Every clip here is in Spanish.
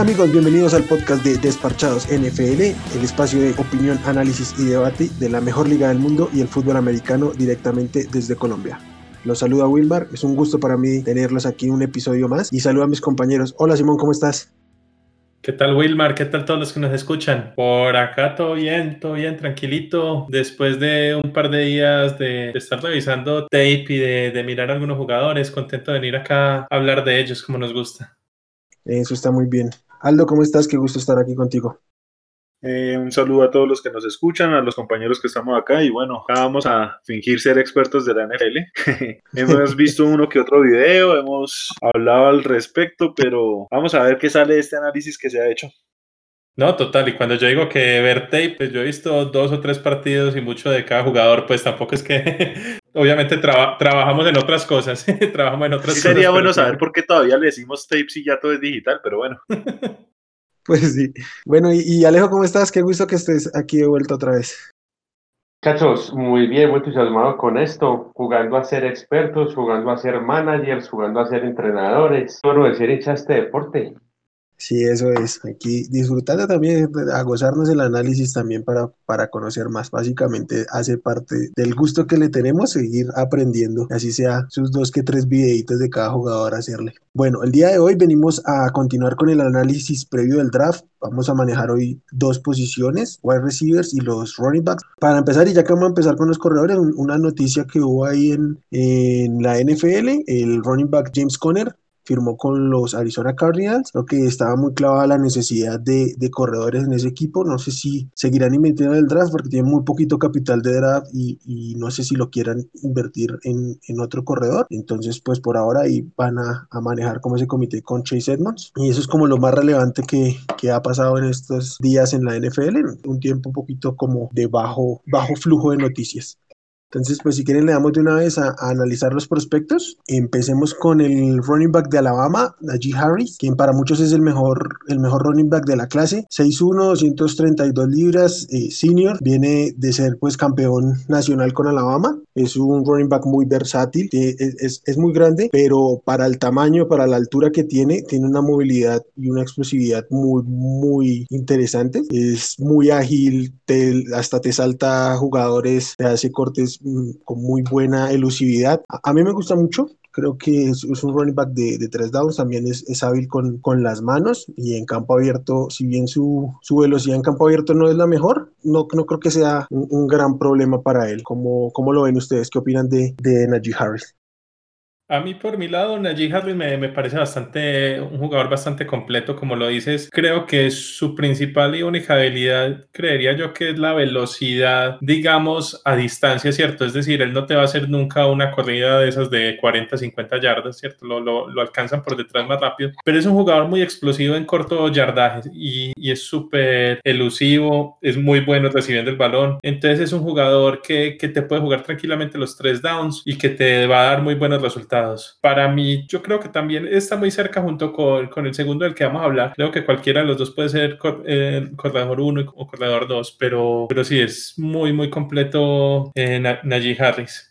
Hola amigos, bienvenidos al podcast de Desparchados NFL, el espacio de opinión, análisis y debate de la mejor liga del mundo y el fútbol americano directamente desde Colombia. Los saluda Wilmar, es un gusto para mí tenerlos aquí un episodio más y saludo a mis compañeros. Hola Simón, ¿cómo estás? ¿Qué tal Wilmar? ¿Qué tal todos los que nos escuchan? Por acá todo bien, todo bien, tranquilito. Después de un par de días de, estar revisando tape y de, de mirar a algunos jugadores, contento de venir acá a hablar de ellos como nos gusta. Eso está muy bien. Aldo, ¿cómo estás? Qué gusto estar aquí contigo. Eh, un saludo a todos los que nos escuchan, a los compañeros que estamos acá y bueno, acá vamos a fingir ser expertos de la NFL. hemos visto uno que otro video, hemos hablado al respecto, pero vamos a ver qué sale de este análisis que se ha hecho. No, total. Y cuando yo digo que ver tape, pues yo he visto dos o tres partidos y mucho de cada jugador, pues tampoco es que obviamente trabajamos en otras cosas. trabajamos en otras sí, Sería bueno saber por qué todavía le decimos tape si ya todo es digital, pero bueno. pues sí. Bueno, y, Alejo, ¿cómo estás? Qué gusto que estés aquí de vuelta otra vez. Cachos, muy bien, muy entusiasmado con esto, jugando a ser expertos, jugando a ser managers, jugando a ser entrenadores. Bueno, decir hincha este deporte. Sí, eso es. Aquí disfrutando también, a gozarnos el análisis también para, para conocer más. Básicamente hace parte del gusto que le tenemos seguir aprendiendo, así sea sus dos que tres videitos de cada jugador hacerle. Bueno, el día de hoy venimos a continuar con el análisis previo del draft. Vamos a manejar hoy dos posiciones, wide receivers y los running backs. Para empezar, y ya que vamos a empezar con los corredores, una noticia que hubo ahí en, en la NFL, el running back James Conner firmó con los Arizona Cardinals, lo que estaba muy clavada la necesidad de, de, corredores en ese equipo. No sé si seguirán invirtiendo en el draft porque tienen muy poquito capital de draft y, y no sé si lo quieran invertir en, en, otro corredor. Entonces, pues por ahora ahí van a, a, manejar como ese comité con Chase Edmonds. Y eso es como lo más relevante que, que ha pasado en estos días en la NFL, un tiempo un poquito como de bajo, bajo flujo de noticias. Entonces, pues si quieren le damos de una vez a, analizar los prospectos. Empecemos con el running back de Alabama, Najee Harris, quien para muchos es el mejor, el mejor running back de la clase. 6'1, 232 libras, eh, senior. Viene de ser pues campeón nacional con Alabama. Es un running back muy versátil, es, es, muy grande, pero para el tamaño, para la altura que tiene, tiene una movilidad y una explosividad muy, muy interesante. Es muy ágil, hasta te salta jugadores, te hace cortes con muy buena elusividad. A, mí me gusta mucho, creo que es, un running back de, de, tres downs, también es, es hábil con, con, las manos y en campo abierto, si bien su, su, velocidad en campo abierto no es la mejor, no, no creo que sea un, gran problema para él. ¿Cómo, ¿Cómo, lo ven ustedes? ¿Qué opinan de, de Najee Harris? A mí por mi lado, Najee Harris me, me, parece bastante, un jugador bastante completo, como lo dices. Creo que su principal y única habilidad, creería yo que es la velocidad, digamos, a distancia, ¿cierto? Es decir, él no te va a hacer nunca una corrida de esas de 40, 50 yardas, ¿cierto? Lo, lo, lo alcanzan por detrás más rápido, pero es un jugador muy explosivo en corto yardaje y, y es súper elusivo, es muy bueno recibiendo el balón. Entonces es un jugador que, que te puede jugar tranquilamente los tres downs y que te va a dar muy buenos resultados para mí, yo creo que también está muy cerca junto con, con el segundo del que vamos a hablar. Creo que cualquiera de los dos puede ser eh, corredor 1 o corredor 2, pero, pero sí, es muy, muy completo eh, Najee Harris.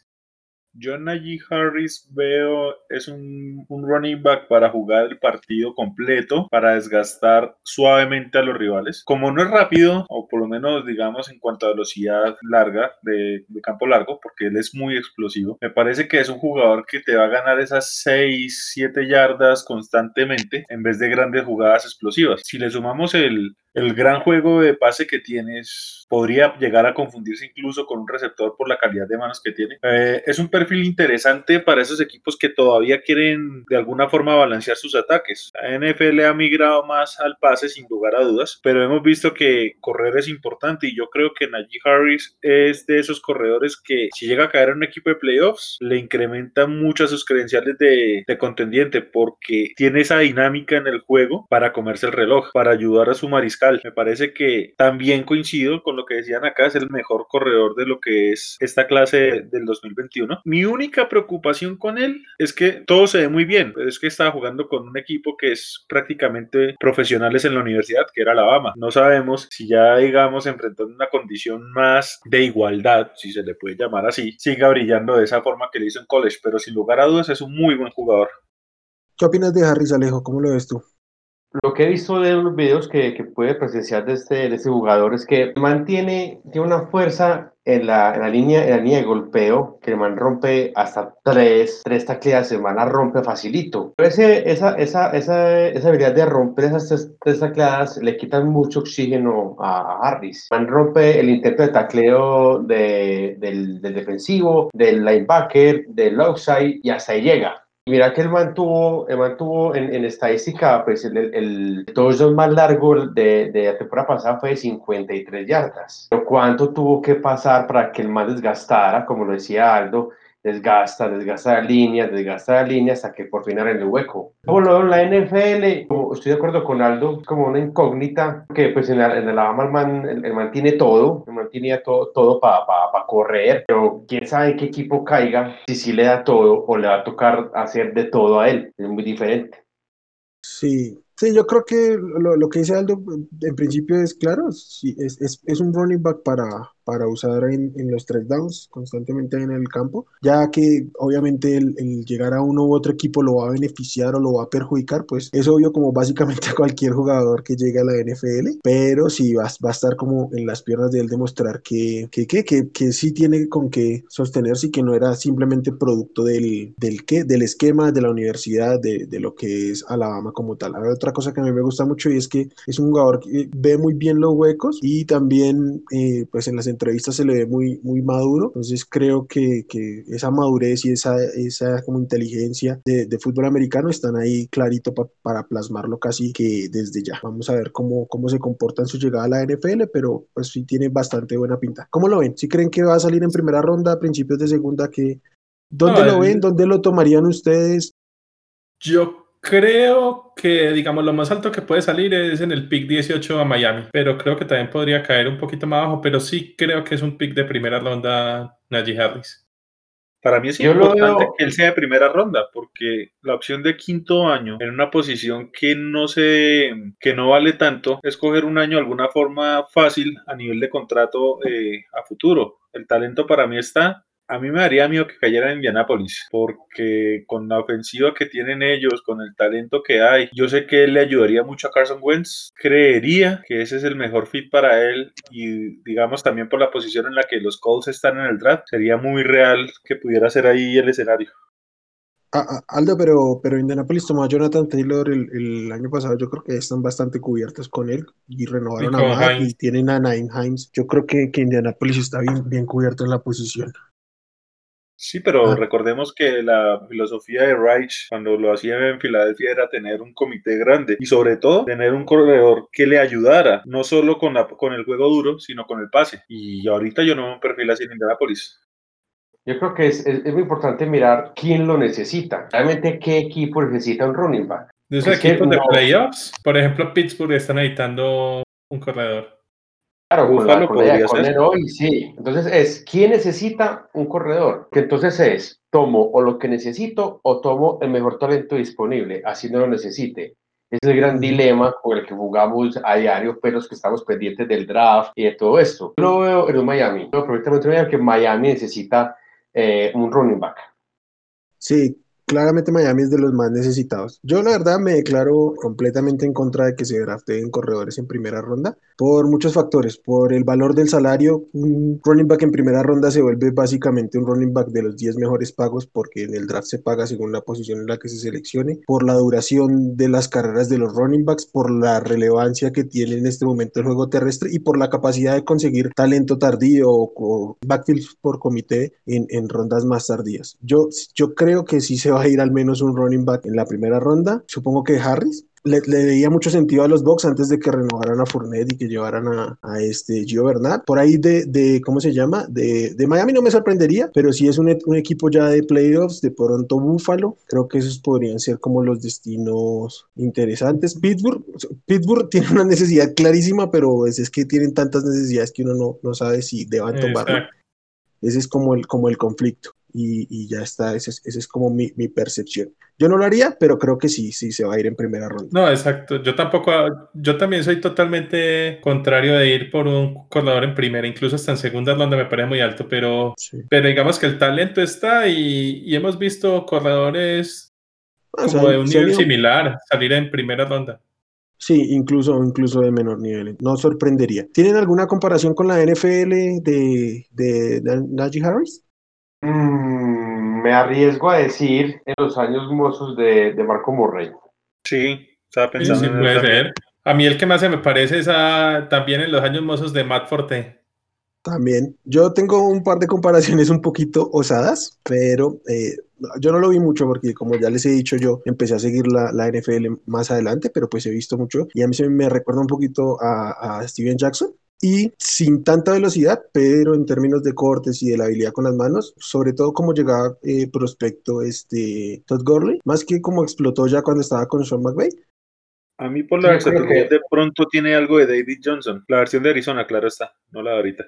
Yo Najee Harris veo es un, un, running back para jugar el partido completo, para desgastar suavemente a los rivales. Como no es rápido, o por lo menos digamos en cuanto a velocidad larga de, de, campo largo, porque él es muy explosivo, me parece que es un jugador que te va a ganar esas 6, 7 yardas constantemente en vez de grandes jugadas explosivas. Si le sumamos el, el gran juego de pase que tienes podría llegar a confundirse incluso con un receptor por la calidad de manos que tiene. Eh, es un perfil interesante para esos equipos que todavía quieren de alguna forma balancear sus ataques. La NFL ha migrado más al pase sin lugar a dudas, pero hemos visto que correr es importante y yo creo que Najee Harris es de esos corredores que si llega a caer en un equipo de playoffs le incrementa mucho sus credenciales de, de contendiente porque tiene esa dinámica en el juego para comerse el reloj, para ayudar a su mariscal me parece que también coincido con lo que decían acá, es el mejor corredor de lo que es esta clase del 2021. Mi única preocupación con él es que todo se ve muy bien, pero es que estaba jugando con un equipo que es prácticamente profesionales en la universidad, que era Alabama. No sabemos si ya, digamos, enfrentando una condición más de igualdad, si se le puede llamar así, siga brillando de esa forma que le hizo en college, pero sin lugar a dudas es un muy buen jugador. ¿Qué opinas de Harris Alejo? ¿Cómo lo ves tú? Lo que he visto de los videos que, que puede presenciar de este, de este jugador es que mantiene, tiene una fuerza en la, en la, línea, en la línea de golpeo que el man rompe hasta tres, tres tacleadas, el man la rompe facilito. Ese, esa, esa, esa, esa habilidad de romper esas tres, tres tacleadas le quitan mucho oxígeno a, Harris. El man rompe el intento de tacleo de, del, del defensivo, del linebacker, del outside y hasta ahí llega. Mira que él mantuvo, él mantuvo en, en, estadística, pues el, el, touchdown más largo de, de, la temporada pasada fue de 53 yardas. Pero ¿cuánto tuvo que pasar para que el más desgastara, como lo decía Aldo, desgasta, desgasta la línea, desgasta la línea hasta que por fin en el hueco. Lo la NFL, estoy de acuerdo con Aldo, como una incógnita, que pues en, la, en Alabama el man, el, man, tiene todo, el man tiene todo, todo para pa, pa correr, pero quién sabe qué equipo caiga, si sí le da todo o le va a tocar hacer de todo a él, es muy diferente. Sí, Sí, yo creo que lo, lo, que dice Aldo en principio es claro, sí, es, es, es un running back para, para usar en, en, los tres downs constantemente en el campo, ya que obviamente el, el, llegar a uno u otro equipo lo va a beneficiar o lo va a perjudicar, pues es obvio como básicamente a cualquier jugador que llegue a la NFL, pero sí va, va a estar como en las piernas de él demostrar que, que, que, que, que sí tiene con qué sostenerse y que no era simplemente producto del, del, ¿qué? del esquema de la universidad, de, de lo que es Alabama como tal. Hay otra cosa que a mí me gusta mucho y es que es un jugador que ve muy bien los huecos y también eh, pues en las entrevista se le ve muy, muy maduro, entonces creo que, que esa madurez y esa, esa como inteligencia de, de fútbol americano están ahí clarito pa, para plasmarlo casi que desde ya. Vamos a ver cómo, cómo se comporta en su llegada a la NFL, pero pues sí tiene bastante buena pinta. ¿Cómo lo ven? ¿Si creen que va a salir en primera ronda, a principios de segunda? que ¿Dónde lo ven? ¿Dónde lo tomarían ustedes? Yo Creo que, digamos, lo más alto que puede salir es en el pick 18 a Miami, pero creo que también podría caer un poquito más abajo, pero sí creo que es un pick de primera ronda Najee Harris. Para mí es Yo importante que él sea de primera ronda, porque la opción de quinto año en una posición que no se, que no vale tanto, es coger un año de alguna forma fácil a nivel de contrato eh, a futuro. El talento para mí está, a mí me daría miedo que cayera en Indianápolis, porque con la ofensiva que tienen ellos, con el talento que hay, yo sé que él le ayudaría mucho a Carson Wentz. Creería que ese es el mejor fit para él y digamos también por la posición en la que los Colts están en el draft, sería muy real que pudiera ser ahí el escenario. Ah, Aldo, pero, pero Indianapolis tomó a Jonathan Taylor el, el, año pasado. Yo creo que están bastante cubiertos con él y renovaron y a Matt y tienen a Nine Himes. Yo creo que, que Indianapolis está bien, bien cubierto en la posición. Sí, pero ah. recordemos que la filosofía de Reich cuando lo hacía en Filadelfia era tener un comité grande y sobre todo tener un corredor que le ayudara, no solo con, la, con el juego duro, sino con el pase. Y ahorita yo no me perfil así en Indianapolis. Yo creo que es, es, es, muy importante mirar quién lo necesita. Realmente, qué equipo necesita un running back. De esos equipos no... de playoffs, por ejemplo, Pittsburgh están necesitando un corredor. Claro, con, la, con, el hoy, sí. Entonces es, ¿quién necesita un corredor? Que entonces es, tomo o lo que necesito o tomo el mejor talento disponible, así no lo necesite. Es el gran dilema con el que jugamos a diario, pero los que estamos pendientes del draft y de todo esto. Yo lo veo en un Miami. Yo perfectamente que Miami necesita eh, un running back. Sí, claramente Miami es de los más necesitados. Yo la verdad me declaro completamente en contra de que se drafteen corredores en primera ronda por muchos factores. Por el valor del salario, un running back en primera ronda se vuelve básicamente un running back de los 10 mejores pagos porque en el draft se paga según la posición en la que se seleccione. Por la duración de las carreras de los running backs, por la relevancia que tiene en este momento el juego terrestre y por la capacidad de conseguir talento tardío o, backfields por comité en, en rondas más tardías. Yo, yo creo que sí se va a ir al menos un running back en la primera ronda. Supongo que Harris, le, le, veía mucho sentido a los Bucks antes de que renovaran a Fournette y que llevaran a, a este Gio Bernard. Por ahí de, de ¿cómo se llama? De, de, Miami no me sorprendería, pero si es un, un, equipo ya de playoffs, de pronto Buffalo, creo que esos podrían ser como los destinos interesantes. Pittsburgh, Pittsburgh tiene una necesidad clarísima, pero es, es que tienen tantas necesidades que uno no, no sabe si deban tomarlo. Ese es como el, como el conflicto y, y ya está, esa es, como mi, mi, percepción. Yo no lo haría, pero creo que sí, sí se va a ir en primera ronda. No, exacto. Yo tampoco, yo también soy totalmente contrario de ir por un corredor en primera, incluso hasta en segunda ronda me parece muy alto, pero, sí. pero digamos que el talento está y, y hemos visto corredores ah, como o sea, de un nivel similar salir en primera ronda. Sí, incluso, incluso de menor nivel. No sorprendería. ¿Tienen alguna comparación con la NFL de, de, de Najee Harris? Mm, me arriesgo a decir en los años mozos de, de Marco Murray. Sí, estaba Sí, pensando sí, en él puede ser. A mí el que más se me parece es a, también en los años mozos de Matt Forte. También. Yo tengo un par de comparaciones un poquito osadas, pero eh, yo no lo vi mucho porque, como ya les he dicho, yo empecé a seguir la, la NFL más adelante, pero pues he visto mucho y a mí se me recuerda un poquito a, a Steven Jackson. Y sin tanta velocidad, pero en términos de cortes y de la habilidad con las manos, sobre todo como llegaba eh, prospecto este Todd Gurley, más que como explotó ya cuando estaba con Sean McVay. A mí por la que- de pronto tiene algo de David Johnson. La versión de Arizona, claro está, no la de ahorita.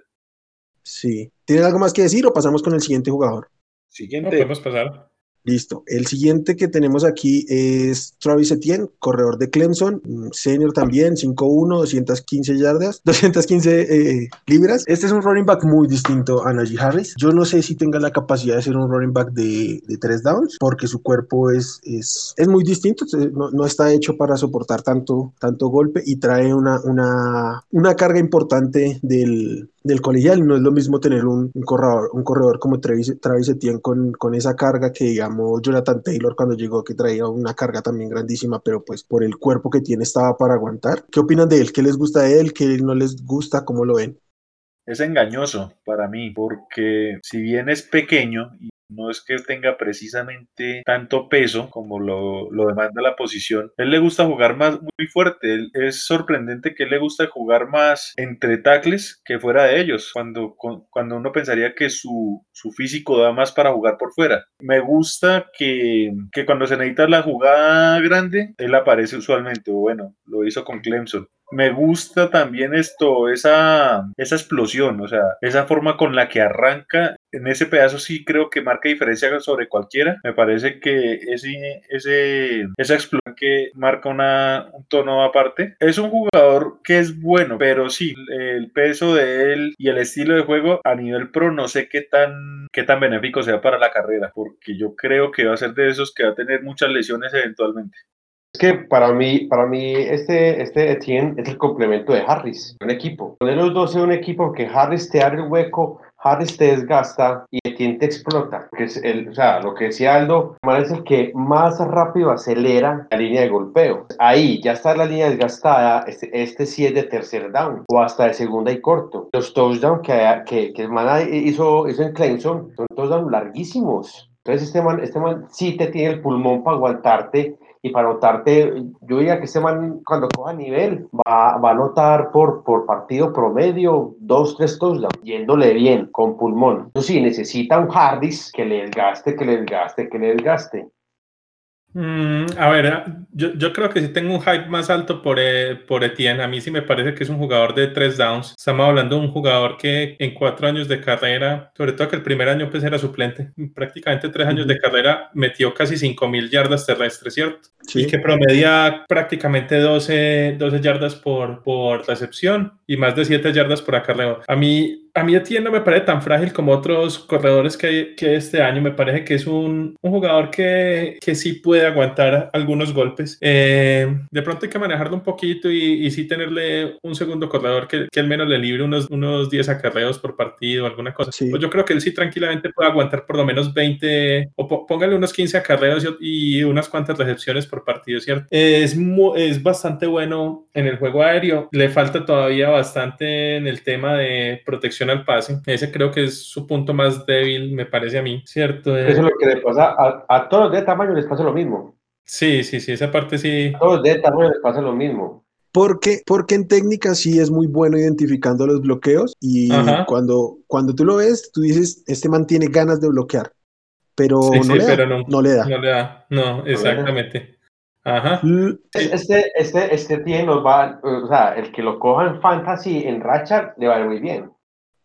Sí. ¿Tienen algo más que decir o pasamos con el siguiente jugador? No Siguiente. podemos pasar. Listo. El siguiente que tenemos aquí es Travis Etienne, corredor de Clemson, mm, senior también, 5'1, 215 yardas, 215 eh, libras. Este es un running back muy distinto a Najee Harris. Yo no sé si tenga la capacidad de ser un running back de, de tres downs, porque su cuerpo es, es, es muy distinto, no, no está hecho para soportar tanto, tanto golpe y trae una, una, una carga importante del, del colegial. No es lo mismo tener un, corredor, un corredor como Travis, Travis Etienne con, con esa carga que, digamos, Jonathan Taylor cuando llegó, que traía una carga también grandísima, pero pues por el cuerpo que tiene estaba para aguantar. ¿Qué opinan de él? ¿Qué les gusta de él? ¿Qué no les gusta? ¿Cómo lo ven? Es engañoso para mí, porque si bien es pequeño y no es que tenga precisamente tanto peso como lo, lo demanda la posición, él le gusta jugar más muy fuerte. Es sorprendente que él le gusta jugar más entre tackles que fuera de ellos, cuando, cuando uno pensaría que su, su físico da más para jugar por fuera. Me gusta que, que cuando se necesita la jugada grande, él aparece usualmente, bueno, lo hizo con Clemson me gusta también esto, esa, esa explosión, o sea, esa forma con la que arranca. En ese pedazo sí creo que marca diferencia sobre cualquiera. Me parece que ese, ese, esa explosión que marca una, un tono aparte. Es un jugador que es bueno, pero sí, el peso de él y el estilo de juego a nivel pro no sé qué tan, qué tan benéfico sea para la carrera, porque yo creo que va a ser de esos que va a tener muchas lesiones eventualmente. Es que para mí, para mí este, este Etienne es el complemento de Harris, un equipo. Poner los dos en un equipo que Harris te abre el hueco, Harris te desgasta y Etienne te explota. Que es el, o sea, lo que decía Aldo, es el que más rápido acelera la línea de golpeo. Ahí ya está la línea desgastada, este, este sí es de tercer down o hasta de segunda y corto. Los touchdowns que, que, que el man hizo, hizo en Clemson son touchdowns larguísimos. Entonces este man, este man sí te tiene el pulmón para aguantarte y para notarte, yo diría que este man cuando coja nivel va, va a notar por, por partido promedio dos, tres touchdowns, yéndole bien, con pulmón. Eso sí, necesita un Hardis que le desgaste, que le desgaste, que le desgaste. Mm, a ver, yo, yo, creo que sí tengo un hype más alto por, eh, por Etienne. A mí sí me parece que es un jugador de tres downs. Estamos hablando de un jugador que en cuatro años de carrera, sobre todo que el primer año pues era suplente, prácticamente tres años de carrera, metió casi 5 mil yardas terrestres, ¿cierto? Sí. Y que promedia prácticamente 12, 12 yardas por, por recepción y más de 7 yardas por acarreo. A mí, a mí Etienne no me parece tan frágil como otros corredores que que este año. Me parece que es un, un jugador que, que sí puede aguantar algunos golpes. Eh, de pronto hay que manejarlo un poquito y, y sí tenerle un segundo corredor que, que al menos le libre unos, unos 10 acarreos por partido, alguna cosa. Sí. Pues yo creo que él sí tranquilamente puede aguantar por lo menos 20 o póngale unos 15 acarreos y, y unas cuantas recepciones por partido, ¿cierto? Es, es bastante bueno en el juego aéreo. Le falta todavía bastante en el tema de protección al pase. Ese creo que es su punto más débil, me parece a mí, ¿cierto? Eso es lo que le pasa a, a todos de tamaño les pasa lo mismo. Sí, sí, sí, esa parte sí. A todos de tamaño les pasa lo mismo. Porque, porque en técnica sí es muy bueno identificando los bloqueos y cuando, cuando tú lo ves, tú dices, este man tiene ganas de bloquear, pero, sí, no, sí, le pero no, no, le da. No le da, no, exactamente. Ajá. Este, este, este tiene nos va, o sea, el que lo coja en fantasy, en racha, le va muy bien.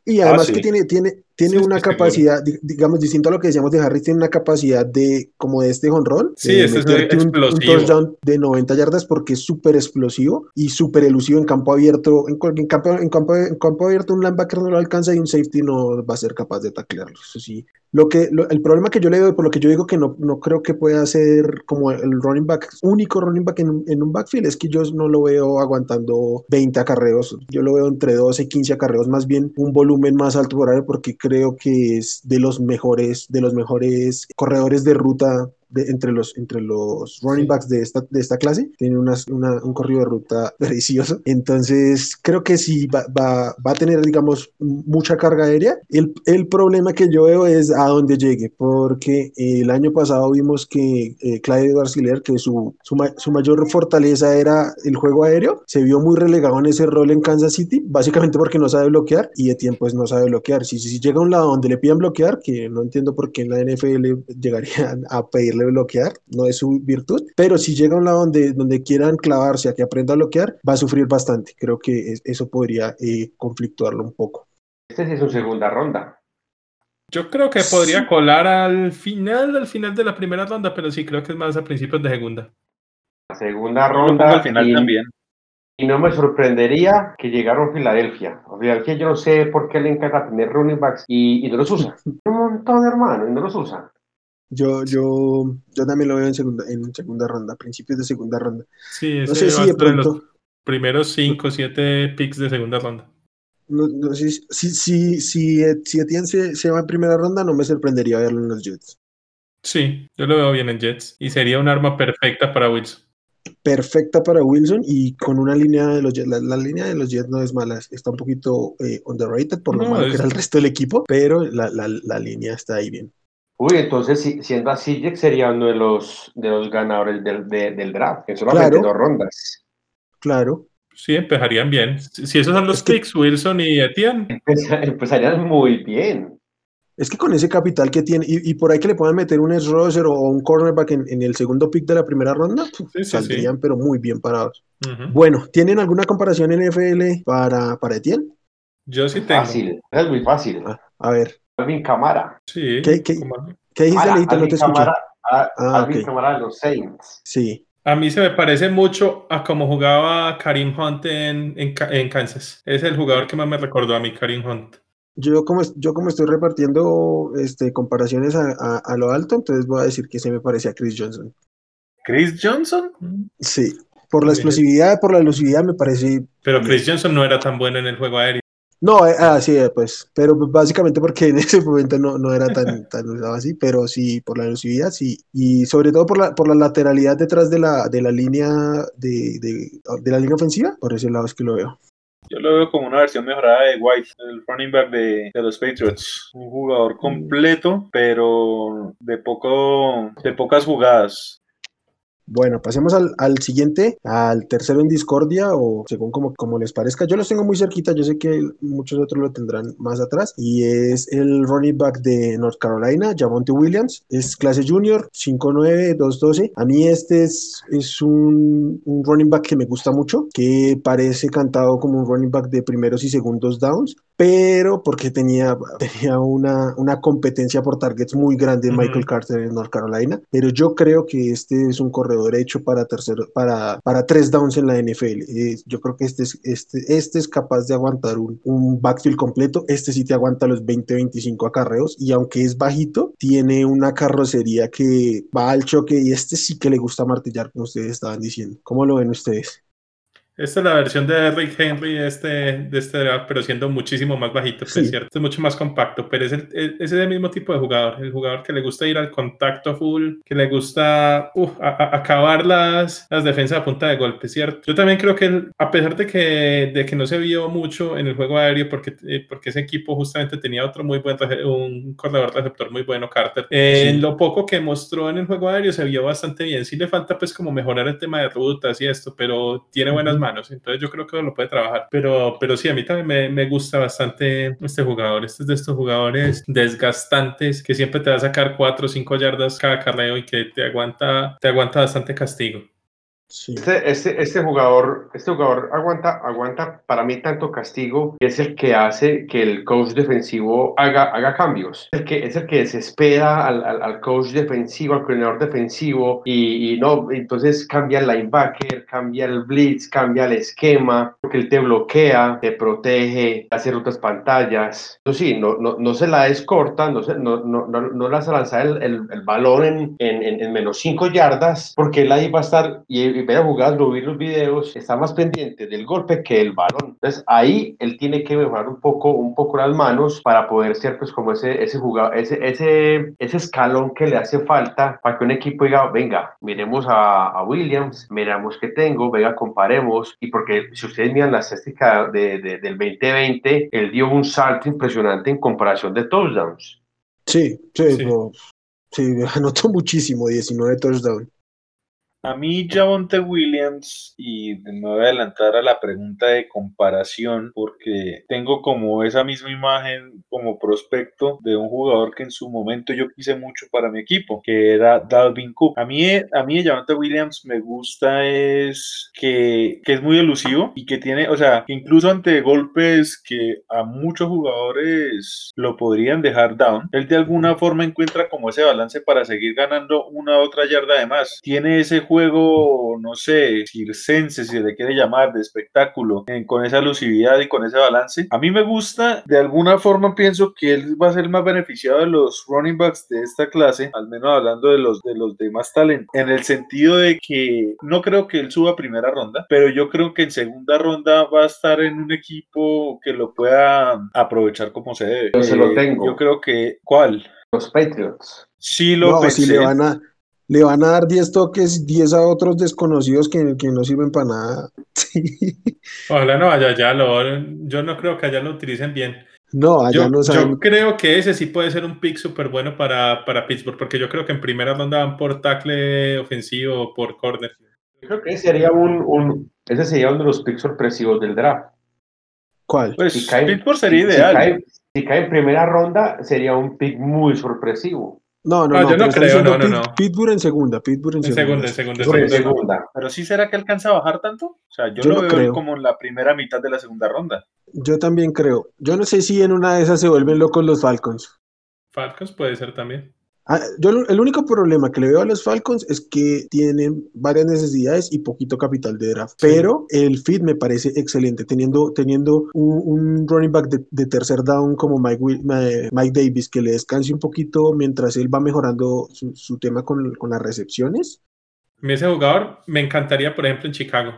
Y además ah, sí. que tiene, tiene, tiene Sí, una capacidad, di- digamos, distinto a lo que decíamos de Harris, tiene una capacidad de, como de este jonrón, Sí, de ese es un, un touchdown de 90 yardas porque es súper explosivo y súper elusivo en campo abierto. En, en campo, en, campo, en campo abierto un linebacker no lo alcanza y un safety no va a ser capaz de taclearlo. Eso sí. Lo que, lo- el problema que yo le veo, por lo que yo digo que no, no creo que pueda ser como el running back, único running back en, un- en un backfield, es que yo no lo veo aguantando 20 acarreos. Yo lo veo entre 12 y 15 acarreos, más bien un volumen más alto por área, porque creo que es de los mejores, de los mejores corredores de ruta de- entre, los, entre los running backs de esta, de esta clase. Tiene unas- una- un corrido de ruta precioso. Entonces, creo que sí va, va- va a tener, digamos, mucha carga aérea. El, el problema que yo veo es a dónde llegue, porque el año pasado vimos que eh, Clyde Edwards-Helaire, que su, su, ma- su mayor fortaleza era el juego aéreo, se vio muy relegado en ese rol en Kansas City, básicamente porque no sabe bloquear y Etienne pues no sabe bloquear. Si, si, llega a un lado donde le pidan bloquear, que no entiendo por qué en la NFL llegarían a pedirle bloquear, no es su virtud, pero si llega a un lado donde, donde quieran clavarse a que aprenda a bloquear, va a sufrir bastante. Creo que es- eso podría eh, conflictuarlo un poco. Sí es su segunda ronda. Yo creo que podría colar al final, al final de la primera ronda, pero sí creo que es más a principios de segunda. La segunda ronda. al final y, también. y no me sorprendería que llegaron a Filadelfia. A Filadelfia yo no sé por qué le encanta tener running backs y, y no los usa. Un montón, hermano, y no los usa. Yo, yo, yo también lo veo en segunda, en segunda ronda, principios de segunda ronda. Sí, No ese sé va si de los pronto, primeros 5 o 7 picks de segunda ronda. no, no sé si, si, si, si, si Etienne se, se va en primera ronda, no me sorprendería verlo en los Jets. Sí, yo lo veo bien en Jets y sería un arma perfecta para Wilson. perfecta para Wilson y con una línea de los Jets. La, la línea de los Jets no es mala, está un poquito eh, underrated por lo No, malo es- que era el resto del equipo, pero la, la, la línea está ahí bien. Uy, entonces si- siendo así, Jack sería uno de los, de los ganadores del, de- del draft, en solamente Claro. dos rondas. Claro, Sí, empezarían bien. Si esos son los Es que- picks, Wilson y Etienne, Empeza- Empezarían muy bien. es que con ese capital que tiene y, y por ahí que le puedan meter un rusher o, un cornerback en, en el segundo pick de la primera ronda, puf, Sí, sí, saldrían pero muy bien parados. Bueno, ¿tienen alguna comparación en NFL para, para Etienne? yo sí tengo. Fácil, es muy fácil. Ah, a ver, Alvin Camara. Sí, ¿Qué- qué- ¿qué dijiste, Camara, Leito? No te. Camara, a- Ah, Alvin. Camara de los Saints. Sí, A mí se me parece mucho a cómo jugaba Karim Hunt en, en, Ca- en Kansas. Es el jugador que más me recordó a mí, Karim Hunt. yo como, yo como estoy repartiendo este, comparaciones a, a- a lo alto, entonces voy a decir que se me parece a Chris Johnson. Chris Johnson. Sí, por la explosividad, por la elusividad me parece... Pero Chris Johnson no era tan bueno en el juego aéreo. No, eh, ah, sí, eh, pues, pero básicamente porque en ese momento no, no era tan, tan usado así, pero sí, por la elusividad, sí, y sobre todo por la, por la lateralidad detrás de la, de la línea de, de, de la línea ofensiva, por ese lado es que lo veo. Yo lo veo como una versión mejorada de White, el running back de, de los Patriots. Un jugador completo, pero de poco, de pocas jugadas. Bueno, pasemos al, al siguiente, al tercero en discordia o según como, como les parezca. Yo los tengo muy cerquita, yo sé que muchos otros lo tendrán más atrás y es el running back de North Carolina, Javonte Williams. Es clase junior, 5'9", 2'12". A mí este es, es un, un running back que me gusta mucho, que parece cantado como un running back de primeros y segundos downs, pero porque tenía, tenía una, una competencia por targets muy grande en Ujú. Michael Carter en North Carolina, pero yo creo que este es un corredor hecho para tercero, para, para tres downs en la NFL. Yo creo que este es, este, este es capaz de aguantar un, un backfield completo, este sí te aguanta los 20-25 acarreos y aunque es bajito, tiene una carrocería que va al choque y este sí que le gusta martillar, como ustedes estaban diciendo. ¿Cómo lo ven ustedes? Esta es la versión de Rick Henry de este, de este draft, pero siendo muchísimo más bajito, pues, Sí. es cierto. Es mucho más compacto, pero es, el, es el mismo tipo de jugador. El jugador que le gusta ir al contacto full, que le gusta uf, a- a- acabar las, las defensas a punta de golpe, ¿cierto? Yo también creo que, él, a pesar de que, de que no se vio mucho en el juego aéreo, porque, eh, porque ese equipo justamente tenía otro muy buen, un corredor receptor muy bueno, Carter, eh, Sí. en lo poco que mostró en el juego aéreo se vio bastante bien. Sí le falta pues como mejorar el tema de rutas y esto, pero tiene buenas Ujú. Entonces yo creo que lo puede trabajar. Pero, pero sí, a mí también me, me gusta bastante este jugador. Este es de estos jugadores desgastantes que siempre te va a sacar 4 o 5 yardas cada carreo y que te aguanta, te aguanta bastante castigo. Este, este, este, jugador, este jugador aguanta, aguanta para mí tanto castigo, es el que hace que el coach defensivo haga, haga cambios. El que, es el que desespera al, al, coach defensivo, al coordinador defensivo, y, no, entonces cambia el linebacker, cambia el blitz, cambia el esquema, porque él te bloquea, te protege, hace otras pantallas. Eso sí, no, no, no se la descorta, no, se, no, no, no, no le hace lanzar el, el, el balón en, en, en, menos 5 yardas, porque él ahí va a estar y ver jugadas, vi los videos, está más pendiente del golpe que del balón. Entonces ahí él tiene que mejorar un poco, un poco las manos para poder ser pues como ese, ese jugador, ese, ese, ese escalón que le hace falta para que un equipo diga, venga, miremos a, a Williams, miramos qué tengo, venga, comparemos. Y porque si ustedes miran la estadística de, de, del 2020, él dio un salto impresionante en comparación de touchdowns. Sí, sí, sí. sí anotó muchísimo, 19 touchdowns. A mí, Javonte Williams, y me voy a adelantar a la pregunta de comparación, porque tengo como esa misma imagen como prospecto de un jugador que en su momento yo quise mucho para mi equipo, que era Dalvin Cook. A mí, a mí Javonte Williams me gusta es que, que es muy elusivo y que tiene, o sea, incluso ante golpes que a muchos jugadores lo podrían dejar down, él de alguna forma encuentra como ese balance para seguir ganando una otra yarda de más. Tiene ese juego juego, no sé, circense, si le quiere llamar, de espectáculo, con esa lucididad y con ese balance. A mí me gusta, de alguna forma pienso que él va a ser más beneficiado de los running backs de esta clase, al menos hablando de los de los demás talento, en el sentido de que no creo que él suba a primera ronda, pero yo creo que en segunda ronda va a estar en un equipo que lo pueda aprovechar como se debe. Yo se lo eh, tengo. Yo creo que, ¿cuál? Los Patriots. Sí, lo no, Si le van a, le van a dar 10 toques, 10 a otros desconocidos que, que no sirven para nada. Ojalá no vaya allá, lo, yo no creo que allá lo utilicen bien. No, allá yo, no saben. Yo creo que ese sí puede ser un pick súper bueno para, para Pittsburgh, porque yo creo que en primera ronda van por tackle ofensivo o por corner. Yo creo que ese sería un, un, ese sería uno de los picks sorpresivos del draft. ¿Cuál? Pues si cae, Pittsburgh sería ideal. Si cae, si cae en primera ronda, sería un pick muy sorpresivo. No, no, no, yo no creo, no, no, no. Pittsburgh en segunda, Pittsburgh en, segunda. segunda, segunda, segunda. Pero sí será que alcanza a bajar tanto? O sea, yo, lo veo como en la primera mitad de la segunda ronda. Yo también creo. Yo no sé si en una de esas se vuelven locos los Falcons. Falcons puede ser también. Ah, yo el único problema que le veo a los Falcons es que tienen varias necesidades y poquito capital de draft. Pero el fit me parece excelente, teniendo, teniendo un, running back de, tercer down como Mike, Mike, Davis, que le descanse un poquito mientras él va mejorando su, tema con, con, las recepciones. Ese jugador me encantaría, por ejemplo, en Chicago.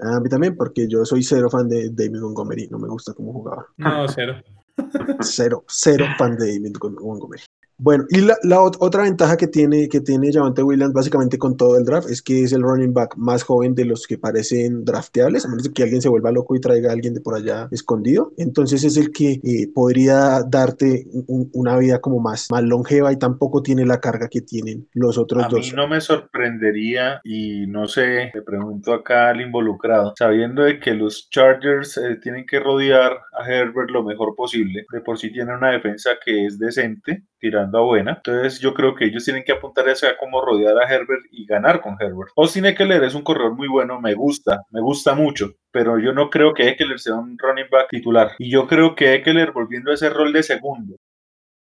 A mí también, porque yo soy cero fan de David Montgomery, no me gusta como jugaba. No, cero. cero, cero fan de David Montgomery. Bueno, y la, la, otra ventaja que tiene, que tiene Javante Williams básicamente con todo el draft es que es el running back más joven de los que parecen drafteables, a menos de que alguien se vuelva loco y traiga a alguien de por allá escondido. Entonces es el que eh, podría darte una vida como más, más longeva y tampoco tiene la carga que tienen los otros a dos. A mí no me sorprendería y no sé, le pregunto acá al involucrado, sabiendo de que los Chargers eh, tienen que rodear a Herbert lo mejor posible, de por sí tienen una defensa que es decente, tirando a buena. Entonces yo creo que ellos tienen que apuntar a cómo rodear a Herbert y ganar con Herbert. Austin Eckler es un corredor muy bueno, me gusta, me gusta mucho, pero yo no creo que Eckler sea un running back titular. Y yo creo que Eckler volviendo a ese rol de segundo.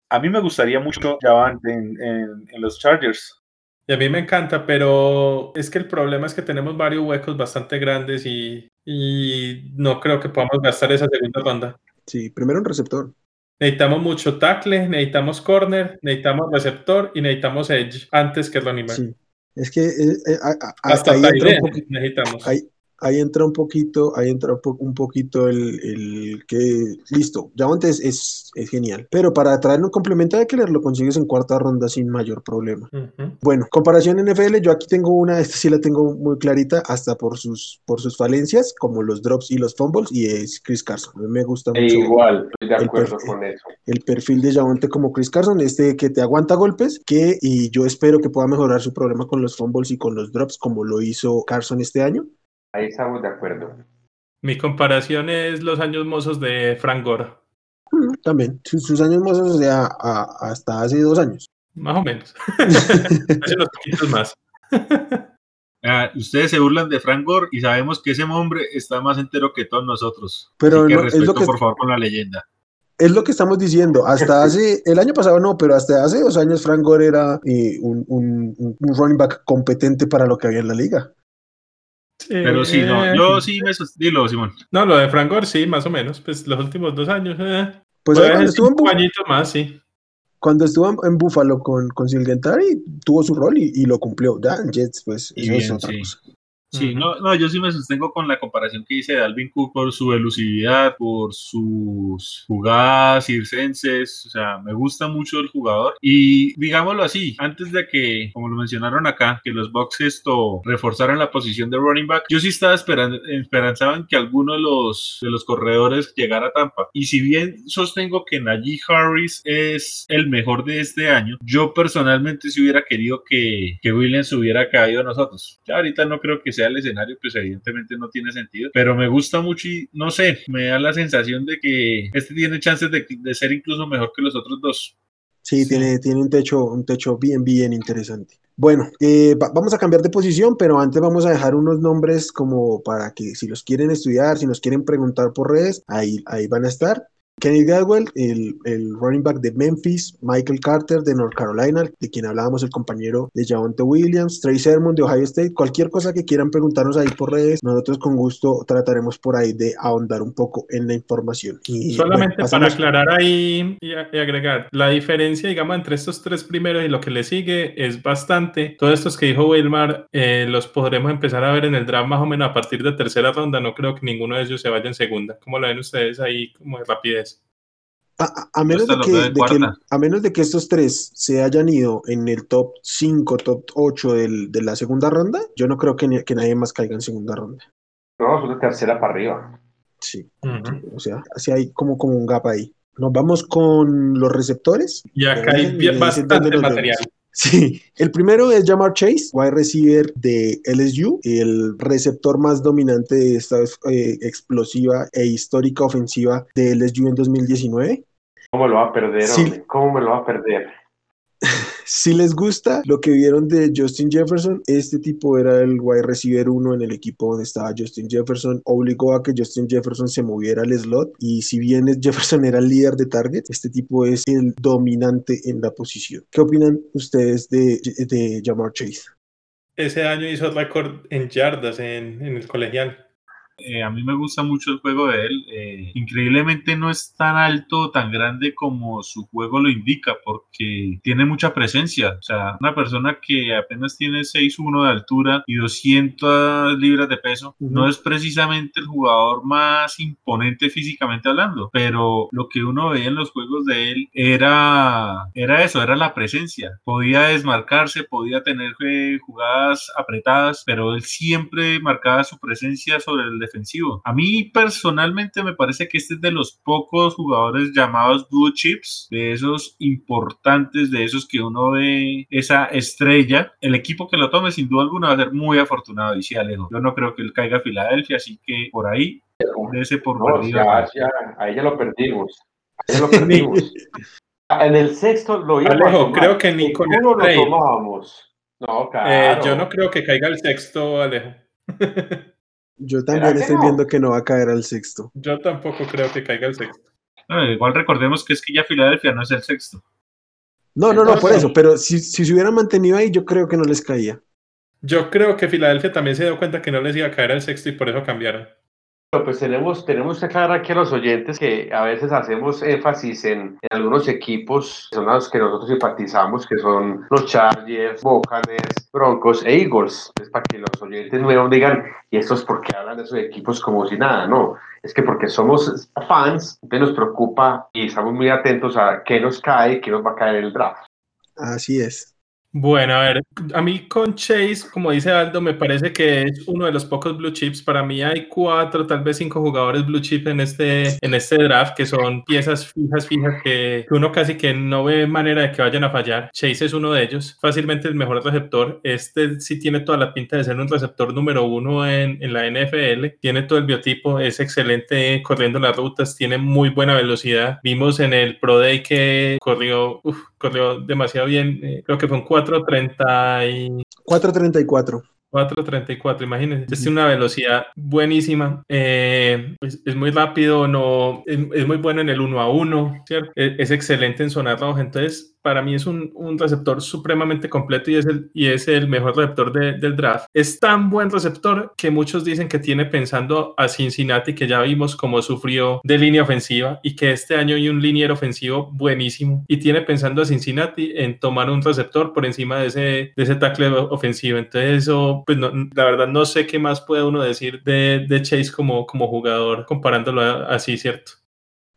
A mí me gustaría mucho ya en, en, los Chargers. Y a mí me encanta, pero es que el problema es que tenemos varios huecos bastante grandes y, y no creo que podamos gastar esa segunda ronda. Sí, primero un receptor. Necesitamos mucho tackle, necesitamos corner, necesitamos receptor y necesitamos edge antes que running back. Sí. Es que eh, eh, hasta ahí necesitamos ahí entra un poquito, ahí entra un poquito el, el que, listo, ya antes es, es, genial, pero para traer un complemento de Keller lo consigues en cuarta ronda sin mayor problema. Bueno, comparación NFL, yo aquí tengo una, esta sí la tengo muy clarita, hasta por sus, por sus falencias, como los drops y los fumbles, y es Chris Carson. A mí me gusta e mucho. Igual, estoy de acuerdo con eso. El perfil de Javonte como Chris Carson, este que te aguanta golpes, que, y yo espero que pueda mejorar su problema con los fumbles y con los drops, como lo hizo Carson este año. Ahí estamos de acuerdo. Mi comparación es los años mozos de Frank Gore. También, sus, años mozos, o sea, hasta hace dos años. Más o menos. hace unos poquitos más. Ah, ustedes se burlan de Frank Gore y sabemos que ese hombre está más entero que todos nosotros. Pero Así que no, es lo respeto, que- por favor, con la leyenda. Es lo que estamos diciendo. Hasta hace, el año pasado no, pero hasta hace dos años Frank Gore era eh, un, un- un- un running back competente para lo que había en la liga. Pero sí, no, Eh, yo sí me Dilo, Simón. No, lo de Frank Gore sí, más o menos. Pues los últimos dos años. Eh. Pues Puede ahí cuando ser estuvo Bu- añitos más, sí. cuando estuvo en, Buffalo con, con Singletary, tuvo su rol y, y lo cumplió. Ya en Jets, pues Y eso es bien, otra sí. cosa. Sí, Ujú. no, no, yo sí me sostengo con la comparación que hice de Alvin Cook por su elusividad, por sus jugadas circenses, o sea, me gusta mucho el jugador y digámoslo así, antes de que, como lo mencionaron acá, que los Bucks esto reforzaran la posición de running back, yo sí estaba esperando, esperanzado en que alguno de los, de los corredores llegara a Tampa y si bien sostengo que Najee Harris es el mejor de este año, yo personalmente sí hubiera querido que, que Williams hubiera caído a nosotros. Ya ahorita no creo que sea el escenario, pues evidentemente no tiene sentido, pero me gusta mucho y no sé, me da la sensación de que este tiene chances de, de ser incluso mejor que los otros dos. Sí, Sí. Tiene, tiene un techo, un techo bien, bien interesante. Bueno, eh, va- vamos a cambiar de posición, pero antes vamos a dejar unos nombres como para que si los quieren estudiar, si nos quieren preguntar por redes, ahí, ahí van a estar. Kenny Gadwell, el, el running back de Memphis, Michael Carter de North Carolina, de quien hablábamos, el compañero de Javonte Williams, Trey Sermon de Ohio State, cualquier cosa que quieran preguntarnos ahí por redes, nosotros con gusto trataremos por ahí de ahondar un poco en la información. Y, Solamente bueno, para aclarar ahí y agregar, la diferencia, digamos, entre estos tres primeros y lo que le sigue es bastante. Todos estos que dijo Wilmar, eh, los podremos empezar a ver en el draft más o menos a partir de tercera ronda. No creo que ninguno de ellos se vaya en segunda. ¿Cómo lo ven ustedes ahí como de rapidez? A, menos de que, de a menos de que estos tres se hayan ido en el top 5, top 8 del- de la segunda ronda, yo no creo que, ni- que nadie más caiga en segunda ronda. No, es una tercera para arriba. Sí, o sea, así hay como, como un gap ahí. Nos vamos con los receptores. Y acá hay bien- bastante material. vemos. Sí, el primero es Jamar Chase, wide receiver de LSU, el receptor más dominante de esta eh, explosiva e histórica ofensiva de LSU en 2019. ¿Cómo lo va a perder, Sí. hombre? ¿Cómo me lo va a perder? Si les gusta lo que vieron de Justin Jefferson, este tipo era el wide receiver 1 en el equipo donde estaba Justin Jefferson. Obligó a que Justin Jefferson se moviera al slot. Y si bien Jefferson era el líder de target, este tipo es el dominante en la posición. ¿Qué opinan ustedes de, de Jamar Chase? Ese año hizo récord en yardas en, en el colegial. Eh, a mí me gusta mucho el juego de él. eh, increíblemente no es tan alto, tan grande como su juego lo indica, porque tiene mucha presencia. O sea, una persona que apenas tiene 6'1 de altura y 200 libras de peso, no es precisamente el jugador más imponente físicamente hablando, pero lo que uno veía en los juegos de él era, era eso, era la presencia. Podía desmarcarse, podía tener eh, jugadas apretadas, pero él siempre marcaba su presencia sobre el defensivo. A mí personalmente me parece que este es de los pocos jugadores llamados blue chips, de esos importantes, de esos que uno ve esa estrella. El equipo que lo tome sin duda alguna va a ser muy afortunado y sí, Alejo. Yo no creo que él caiga a Filadelfia, así que por ahí, ese por No, perdido. ya, ya, ahí ya lo perdimos. Ahí ya lo perdimos. en el sexto lo íbamos Alejo, a tomar. creo que ni con lo tomábamos. No, Eh, claro. yo no creo que caiga el sexto, Alejo. Yo también estoy no? viendo que no va a caer al sexto. Yo tampoco creo que caiga el sexto. Igual recordemos que es que ya Filadelfia no es el sexto. No, no, no, por eso. Pero si, si se hubieran mantenido ahí, yo creo que no les caía. Yo creo que Filadelfia también se dio cuenta que no les iba a caer el sexto y por eso cambiaron. Pues tenemos, tenemos que aclarar aquí a los oyentes que a veces hacemos énfasis en, algunos equipos que son los que nosotros simpatizamos, que son los Chargers, Buccaneers, Broncos e Eagles. Es para que los oyentes no digan, y esto es porque hablan de esos equipos como si nada, no. Es que porque somos fans, nos preocupa y estamos muy atentos a qué nos cae, qué nos va a caer en el draft. Así es. Bueno, a ver, a mí con Chase, como dice Aldo, me parece que es uno de los pocos blue chips. Para mí hay cuatro, tal vez cinco jugadores blue chip en este, en este draft que son piezas fijas, fijas que, uno casi que no ve manera de que vayan a fallar. Chase es uno de ellos, fácilmente el mejor receptor. Este sí tiene toda la pinta de ser un receptor número uno en, en la NFL. Tiene todo el biotipo, es excelente corriendo las rutas, tiene muy buena velocidad. Vimos en el Pro Day que corrió, uf, corrió demasiado bien. eh, creo que fue un 4.30 y 4.34. 4.34, imagínense. Tiene una velocidad buenísima. eh, es, es muy rápido, no, es, es muy bueno en el 1 a 1, ¿cierto? Es, es excelente en zona roja. Entonces, para mí es un, un receptor supremamente completo y es el, y es el mejor receptor de- del draft. Es tan buen receptor que muchos dicen que tiene pensando a Cincinnati, que ya vimos cómo sufrió de línea ofensiva y que este año hay un liniero ofensivo buenísimo y tiene pensando a Cincinnati en tomar un receptor por encima de ese, de ese tackle ofensivo. Entonces, eso, pues no- la verdad no sé qué más puede uno decir de, Chase como, como jugador comparándolo así, ¿cierto?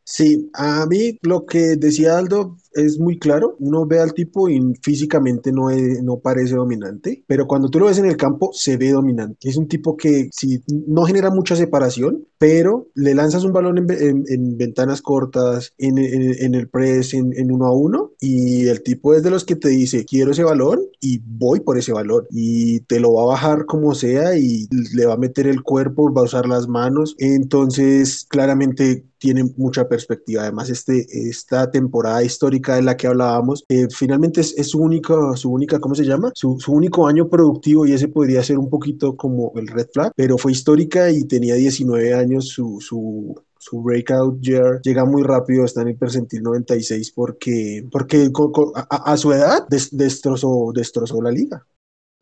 Sí, a mí lo que decía Aldo es muy claro. Uno ve al tipo y físicamente no, es- no parece dominante, pero cuando tú lo ves en el campo se ve dominante. Es un tipo que sí, no genera mucha separación, pero le lanzas un balón en, en- en ventanas cortas, en, en- el press, en uno a uno, y el tipo es de los que te dice, quiero ese balón y voy por ese balón. Y te lo va a bajar como sea y le va a meter el cuerpo, va a usar las manos. Entonces, claramente tiene mucha perspectiva. Además, este, esta temporada histórica de la que hablábamos, eh, finalmente es, es su única, su única, ¿cómo se llama? Su, su único año productivo y ese podría ser un poquito como el red flag, pero fue histórica y tenía 19 años su, su, su breakout year llega muy rápido, está en el percentil 96 porque, porque a- a su edad des- destrozó, destrozó la liga.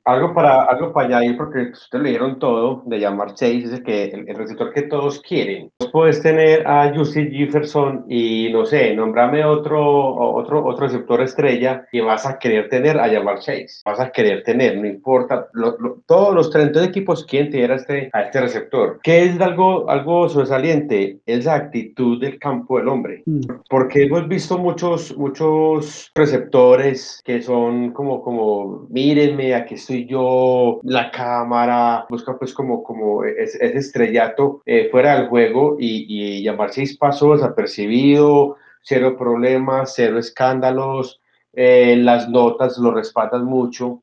Algo para, algo para añadir, porque ustedes leyeron todo de llamar Chase, que, el, el receptor que todos quieren. Puedes tener a Justin Jefferson y, no sé, nombrame otro, otro, otro receptor estrella y vas a querer tener a llamar Chase. Vas a querer tener, no importa. lo- lo- todos los 32 equipos quieren tener a este, a este receptor. ¿Qué es algo, algo sobresaliente? Es la actitud del campo del hombre. Mm. Porque hemos visto muchos, muchos receptores que son como, como, mírenme, aquí estoy yo, la cámara, busca pues como, como ese, estrellato eh, fuera del juego y, y llamar seis pasos desapercibido, cero problemas, cero escándalos. Eh, las notas lo respaldan mucho.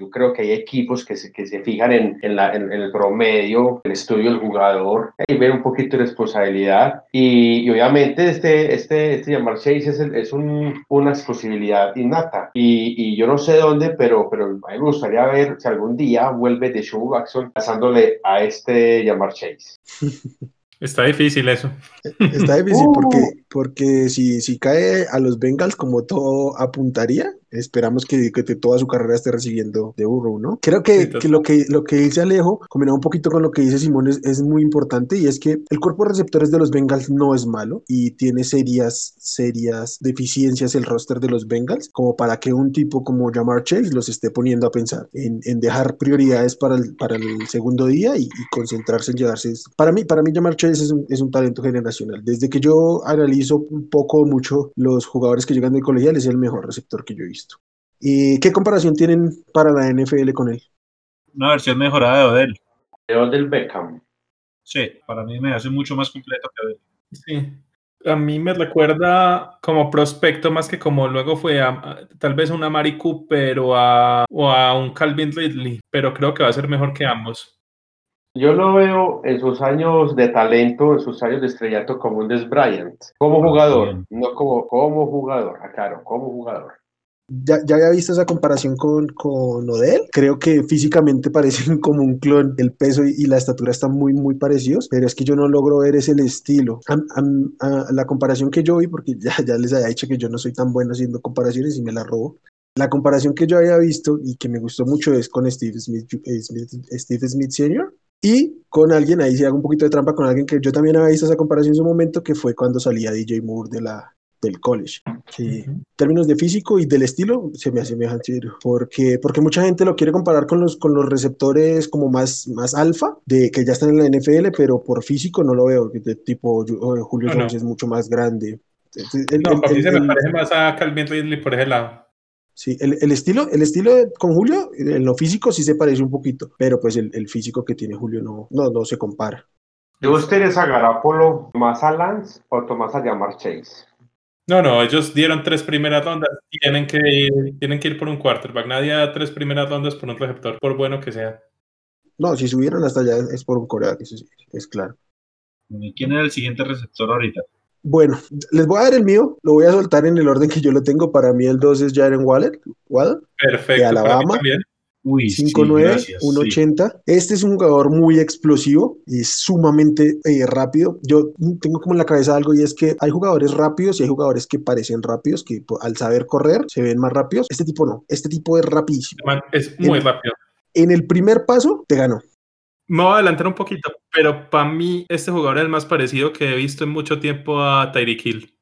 Yo creo que hay equipos que se, que se fijan en, en, la, en, en el promedio, el estudio del jugador, y ven un poquito de responsabilidad. Y, y obviamente este, este, este llamar Chase es, el- es un, una exclusividad innata. Y, y yo no sé dónde, pero, pero a mí me gustaría ver si algún día vuelve de Show Jackson pasándole a este llamar Chase. Está difícil eso. Está difícil Uh. porque, porque si, si cae a los Bengals como todo apuntaría, esperamos que, que toda su carrera esté recibiendo de Burrow, ¿no? Creo que, que lo que lo que dice Alejo, combinado un poquito con lo que dice Simón, es, es muy importante y es que el cuerpo de receptores de los Bengals no es malo y tiene serias, serias deficiencias el roster de los Bengals, como para que un tipo como Jamar Chase los esté poniendo a pensar en, en dejar prioridades para el, para el segundo día y, y concentrarse en llevarse. Para mí, para mí Jamar Chase es un, es un talento generacional. Desde que yo analizo un poco mucho los jugadores que llegan del colegial, es el mejor receptor que yo he visto. ¿Y qué comparación tienen para la NFL con él? Una versión mejorada de Odell. León del Beckham. Sí, para mí me hace mucho más completo que Odell. Sí. A mí me recuerda como prospecto más que como luego fue a, a- tal vez a una Mari Cooper o a, o a un Calvin Ridley, pero creo que va a ser mejor que ambos. Yo lo veo en sus años de talento, en sus años de estrellato como un Des Bryant, como jugador, no como, como jugador, aclaro, como jugador. Ya, ya había visto esa comparación con, con Odell. Creo que físicamente parecen como un clon. El peso y, la estatura están muy, muy parecidos, pero es que yo no logro ver ese estilo. La comparación que yo vi, porque ya, les había dicho que yo no soy tan bueno haciendo comparaciones y me la robo. La comparación que yo había visto y que me gustó mucho es con Steve Smith, eh, Smith- Steve Smith Sr. y con alguien, ahí sí hago un poquito de trampa, con alguien que yo también había visto esa comparación en su momento, que fue cuando salía DJ Moore de la, del college. Que en términos de físico y del estilo se me asemejan. Porque, porque mucha gente lo quiere comparar con los, con los receptores como más, más alfa, de que ya están en la NFL, pero por físico no lo veo. De tipo eh, Julio No, no. Jones es mucho más grande. El- No, el- para mí el- se me el- parece más a Calvin Ridley por ese lado. Sí, el, el estilo, el estilo de- con Julio, en lo físico sí se parece un poquito, pero pues el, el físico que tiene Julio no, no, no se compara. ¿De ustedes a Garapolo más a Lance o Tomás a llamar Chase? No, no, ellos dieron tres primeras rondas, tienen que ir, tienen que ir por un quarterback. Nadie da tres primeras rondas por un receptor, por bueno que sea. No, si subieron hasta allá es por un coreano, eso sí, es claro. ¿Y ¿Quién es el siguiente receptor ahorita? Bueno, les voy a dar el mío, lo voy a soltar en el orden que yo lo tengo. Para mí el 2 es Jaren Waller, Waddle, Perfecto. ¿De para mí Alabama? también. Uy, sí, 5'9, gracias, sí. 1'80. Este es un jugador muy explosivo y es sumamente eh, rápido. Yo tengo como en la cabeza algo y es que hay jugadores rápidos y hay jugadores que parecen rápidos, que al saber correr se ven más rápidos. Este tipo no, este tipo es rapidísimo. Man, Es muy En- rápido. En el primer paso te ganó. Me voy a adelantar un poquito, pero para mí este jugador es el más parecido que he visto en mucho tiempo a Tyreek Hill.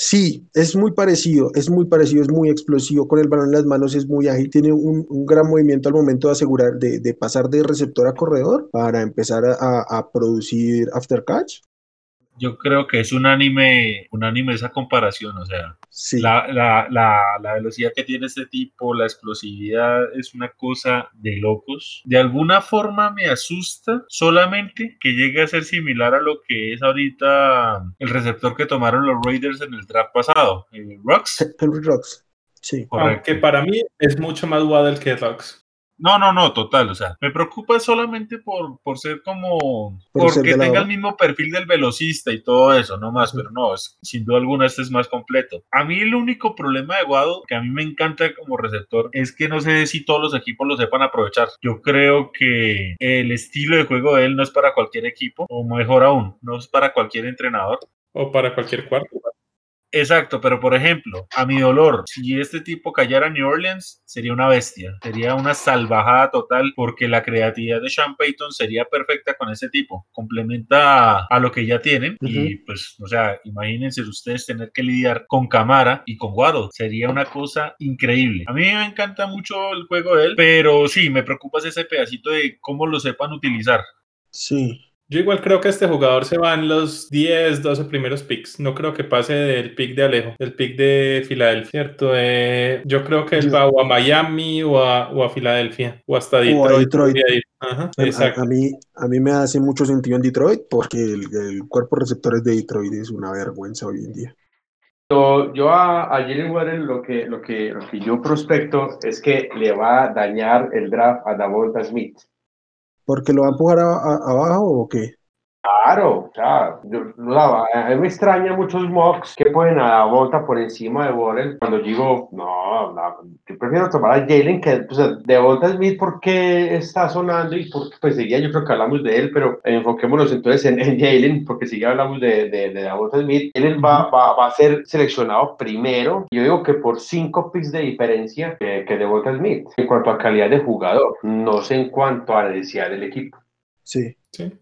Sí, es muy parecido, es muy parecido, es muy explosivo con el balón en las manos, es muy ágil, tiene un, gran movimiento al momento de asegurar, de, de pasar de receptor a corredor para empezar a producir after catch. Yo creo que es un anime, un anime esa comparación, o sea, Sí, la, la, la, la velocidad que tiene este tipo, la explosividad es una cosa de locos. De alguna forma me asusta solamente que llegue a ser similar a lo que es ahorita el receptor que tomaron los Raiders en el draft pasado, eh, Rux. Henry Rocks. Sí, Correcto. Aunque para mí es mucho más Waddle que Rocks. No, no, no, total. O sea, me preocupa solamente por, por ser como. Por porque tenga el mismo perfil del velocista y todo eso, no más. Pero no, es- sin duda alguna este es más completo. A mí el único problema de Guado, que a mí me encanta como receptor, es que no sé si todos los equipos lo sepan aprovechar. Yo creo que el estilo de juego de él no es para cualquier equipo, o mejor aún, no es para cualquier entrenador. O para cualquier cuarto. Exacto, pero por ejemplo, a mi dolor, si este tipo cayera a New Orleans, sería una bestia, sería una salvajada total, porque la creatividad de Sean Payton sería perfecta con ese tipo, complementa a, lo que ya tienen, y pues, o sea, imagínense ustedes tener que lidiar con Camara y con Waddle, sería una cosa increíble. A mí me encanta mucho el juego de él, pero sí, me preocupa ese pedacito de cómo lo sepan utilizar. sí. Yo igual creo que este jugador se va en los 10, 12 primeros picks. No creo que pase del pick de Alejo, del pick de Filadelfia, ¿cierto? Eh, yo creo que él Yo- va o a Miami o a, o a Filadelfia o hasta O a Detroit. Detroit. Ajá, A, a- exacto. a mí, a mí me hace mucho sentido en Detroit porque el, el cuerpo de receptores de Detroit es una vergüenza hoy en día. Yo, yo a, a Jalen Waddell lo que, lo, que, lo que yo prospecto es que le va a dañar el draft a Davonta Smith. ¿Porque lo va a empujar a- abajo o qué? Claro, o sea, yo, no, a mí me extraña muchos mocks que ponen a Davonta por encima de Waddell cuando digo, no, no, yo prefiero tomar a Jalen que, o sea, Devonta Smith porque está sonando y porque, pues seguía, yo creo que hablamos de él, pero enfoquémonos entonces en, en Jalen porque si ya hablamos de, de, de Smith, Jalen va, va, va a ser seleccionado primero, yo digo que por cinco picks de diferencia que, que Devonta Smith, en cuanto a calidad de jugador, no sé en cuanto a la necesidad del equipo. Sí. Sí.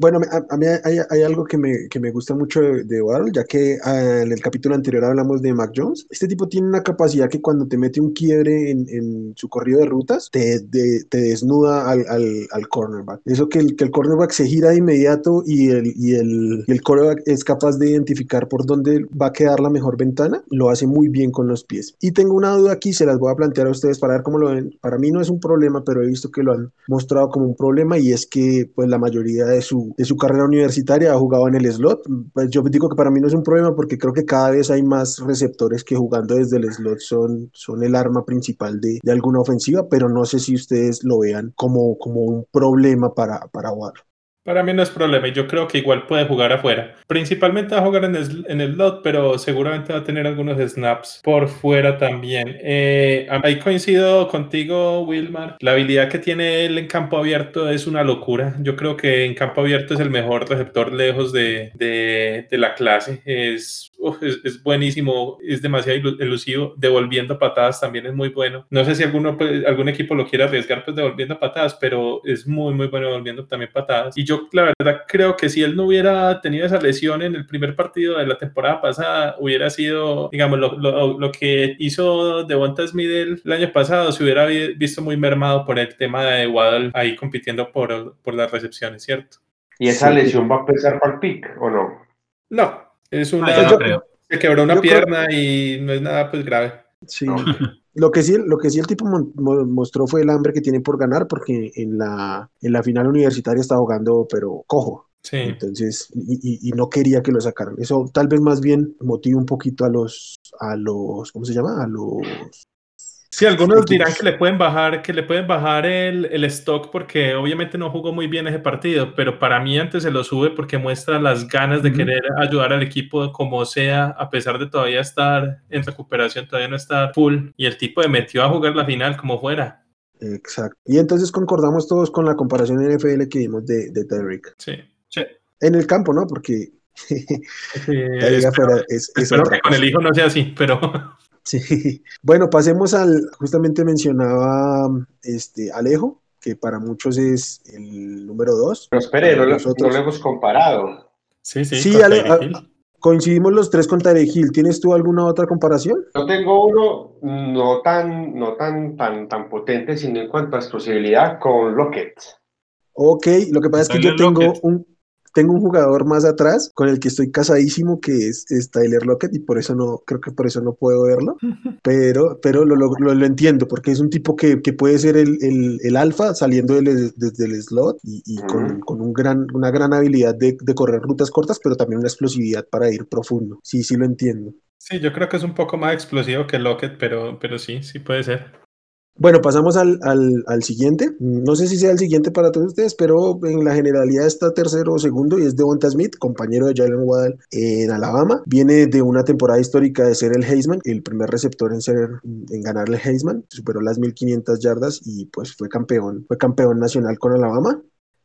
Bueno, a, a mí hay, algo que me, que me gusta mucho de, de ya que ah, en el capítulo anterior hablamos de Mac Jones. Este tipo tiene una capacidad que cuando te mete un quiebre en, en su corrido de rutas, te, te desnuda al, al, al cornerback. Eso que el, que el cornerback se gira de inmediato y el, y, el, el cornerback es capaz de identificar por dónde va a quedar la mejor ventana, lo hace muy bien con los pies. Y tengo una duda aquí, se las voy a plantear a ustedes para ver cómo lo ven. Para mí no es un problema, pero he visto que lo han mostrado como un problema y es que pues la mayoría de su, de su carrera universitaria ha jugado en el slot. Pues yo digo que para mí no es un problema porque creo que cada vez hay más receptores que jugando desde el slot son, son el arma principal de, de alguna ofensiva, pero no sé si ustedes lo vean como, como un problema para, para. Para mí no es problema y yo creo que igual puede jugar afuera. Principalmente va a jugar en el, en el lot, pero seguramente va a tener algunos snaps por fuera también. Eh, ahí coincido contigo, Wilmar. La habilidad que tiene él en campo abierto es una locura. Yo creo que en campo abierto es el mejor receptor lejos de, de, de la clase. Es, uf, es, es, buenísimo, es demasiado elusivo. Devolviendo patadas también es muy bueno. No sé si alguno, pues, algún equipo lo quiere arriesgar pues devolviendo patadas, pero es muy, muy bueno devolviendo también patadas. Yo la verdad creo que si él no hubiera tenido esa lesión en el primer partido de la temporada pasada, hubiera sido, digamos, lo, lo, lo que hizo Devonta Smith el, el, año pasado, se hubiera visto muy mermado por el tema de Waddle ahí compitiendo por, por las recepciones, ¿cierto? ¿Y esa sí. lesión va a pesar para el pick o no? No, es una... Ah, yo creo. Se quebró una yo pierna creo... y no es nada pues grave. Sí. No. Lo que sí, lo que sí el tipo mostró fue el hambre que tiene por ganar, porque en la, en la final universitaria está jugando, pero cojo. Sí. Entonces, y, y, y, no quería que lo sacaran. Eso tal vez más bien motive un poquito a los, a los, ¿cómo se llama? A los Sí, algunos dirán que le pueden bajar, que le pueden bajar el, el, stock porque obviamente no jugó muy bien ese partido, pero para mí antes se lo sube porque muestra las ganas de querer ayudar al equipo como sea, a pesar de todavía estar en recuperación, todavía no estar full, y el tipo de metió a jugar la final como fuera. Exacto. Y entonces concordamos todos con la comparación NFL que vimos de, de Tyreek. Sí. Sí. En el campo, ¿no? Porque Sí, espero- es, es espero que con el hijo no sea así, pero Sí. Bueno, pasemos al, justamente mencionaba este Alejo, que para muchos es el número dos. Pero espere, no, lo- Nosotros. no lo hemos comparado. sí, sí. Sí, Ale- Tyreek a- Hill. Coincidimos los tres con Tarek Hill. ¿Tienes tú alguna otra comparación? Yo tengo uno no tan, no tan, tan, tan potente, sino en cuanto a explosibilidad con Lockett. Ok, lo que pasa es que yo tengo Lockett. un, tengo un jugador más atrás con el que estoy casadísimo, que es, es Tyler Lockett, y por eso no, creo que por eso no puedo verlo, pero, pero lo, lo- lo- lo entiendo, porque es un tipo que, que puede ser el, el, el alfa saliendo del- desde el slot y, y con, con un gran, una gran habilidad de, de correr rutas cortas, pero también una explosividad para ir profundo. Sí, sí lo entiendo. Sí, yo creo que es un poco más explosivo que Lockett, pero, pero sí, sí puede ser. Bueno, pasamos al, al, al siguiente. No sé si sea el siguiente para todos ustedes, pero en la generalidad está tercero o segundo y es Devonta Smith, compañero de Jalen Waddell en Alabama. Viene de una temporada histórica de ser el Heisman, el primer receptor en ser en ganar el Heisman, superó las 1500 yardas y pues fue campeón, fue campeón nacional con Alabama.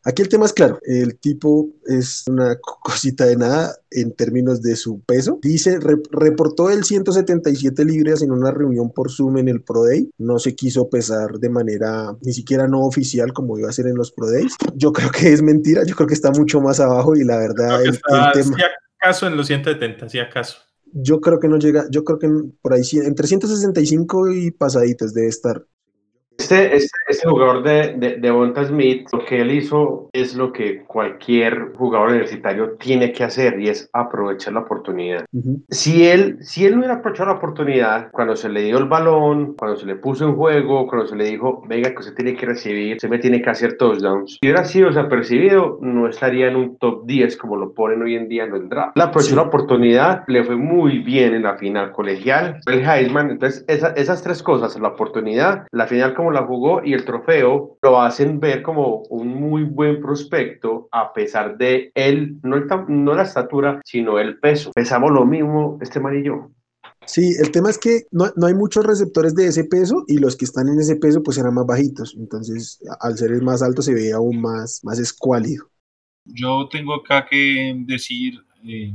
Aquí el tema es claro, el tipo es una co- cosita de nada en términos de su peso. Dice, re- reportó el 177 libras en una reunión por Zoom en el Pro Day. No se quiso pesar de manera ni siquiera no oficial como iba a ser en los Pro Days. Yo creo que es mentira, yo creo que está mucho más abajo y la verdad el, está, el tema... si acaso en los 170, si acaso. Yo creo que no llega, yo creo que por ahí entre 165 y pasaditas debe estar. Este, este, este jugador de, de, de Bonta Smith, lo que él hizo es lo que cualquier jugador universitario tiene que hacer y es aprovechar la oportunidad. Ujú. Si él, si él no hubiera aprovechado la oportunidad, cuando se le dio el balón, cuando se le puso en juego, cuando se le dijo, venga, que usted tiene que recibir, usted me tiene que hacer touchdowns, si hubiera sido desapercibido, no estaría en un top 10 como lo ponen hoy en día en el draft. La aprovechó Sí. la oportunidad, le fue muy bien en la final colegial, el Heisman, entonces esa- esas tres cosas, la oportunidad, la final como la jugó y el trofeo, lo hacen ver como un muy buen prospecto a pesar de él, no, el no la estatura, sino el peso. Pesamos lo mismo este man y yo. Sí, el tema es que no, no hay muchos receptores de ese peso y los que están en ese peso pues eran más bajitos. Entonces, al ser el más alto se veía aún más, más escuálido. Yo tengo acá que decir, eh,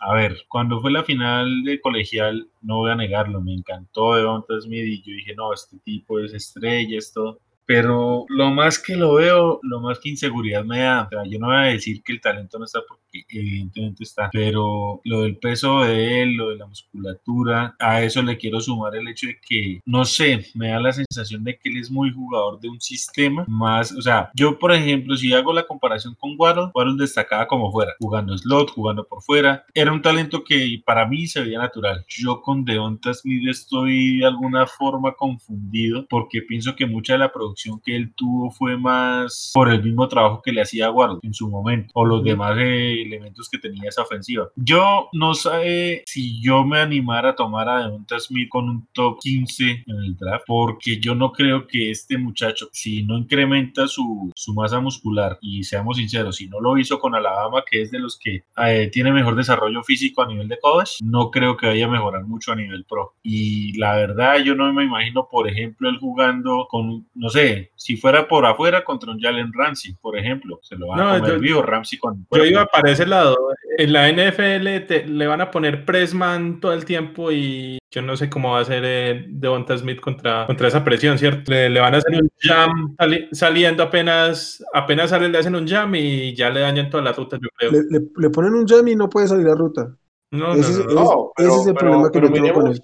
a ver, cuando fue la final de colegial, no voy a negarlo, me encantó Devonta Smith y yo dije, no, este tipo es estrella, esto. Pero lo más que lo veo, lo más que inseguridad me da, o sea, yo no voy a decir que el talento no está porque evidentemente está, pero lo del peso de él, lo de la musculatura, a eso le quiero sumar el hecho de que, no sé, me da la sensación de que él es muy jugador de un sistema más, o sea, yo por ejemplo, si hago la comparación con Waddle, Waddle destacaba como fuera, jugando slot, jugando por fuera, era un talento que para mí se veía natural. Yo con Deonta Smith estoy de alguna forma confundido porque pienso que mucha de la producción que él tuvo fue más por el mismo trabajo que le hacía a Waddle en su momento o los demás eh, elementos que tenía esa ofensiva. Yo no sé si yo me animara a tomar a Devonta Smith con un top 15 en el draft porque yo no creo que este muchacho, si no incrementa su, su masa muscular y seamos sinceros, si no lo hizo con Alabama, que es de los que eh, tiene mejor desarrollo físico a nivel de college, no creo que vaya a mejorar mucho a nivel pro. Y la verdad, yo no me imagino, por ejemplo, él jugando con, no sé, si fuera por afuera contra un Jalen Ramsey, por ejemplo, se lo va No, a comer yo- vivo Ramsey con Yo iba para ese lado. En la NFL te- le van a poner pressman todo el tiempo y yo no sé cómo va a ser eh, Devonta Smith contra, contra esa presión, ¿cierto? Le, le van a hacer un jam sali- saliendo apenas, apenas sale, le hacen un jam y ya le dañan toda la ruta, yo creo. Le, le- le ponen un jam y no puede salir a ruta. No, no, ese, no, es- no. No, ese es el pero- problema que yo tengo con él.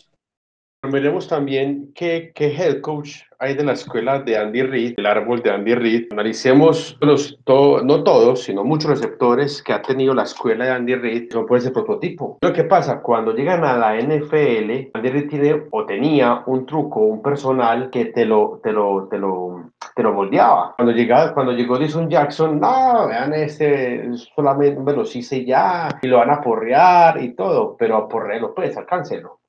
Pero miremos también qué, qué head coach hay de la escuela de Andy Reid, el árbol de Andy Reid. Analicemos los, to- no todos, sino muchos receptores que ha tenido la escuela de Andy Reid, son por ese prototipo. Lo que pasa, cuando llegan a la NFL, Andy Reid tiene o tenía un truco, un personal que te lo, te lo, te lo, te lo moldeaba. Cuando, llegaba, cuando llegó Jason Jackson, no, vean este, es solamente velocista y ya, y lo van a porrear y todo, pero a porrearlo, pues, alcáncelo.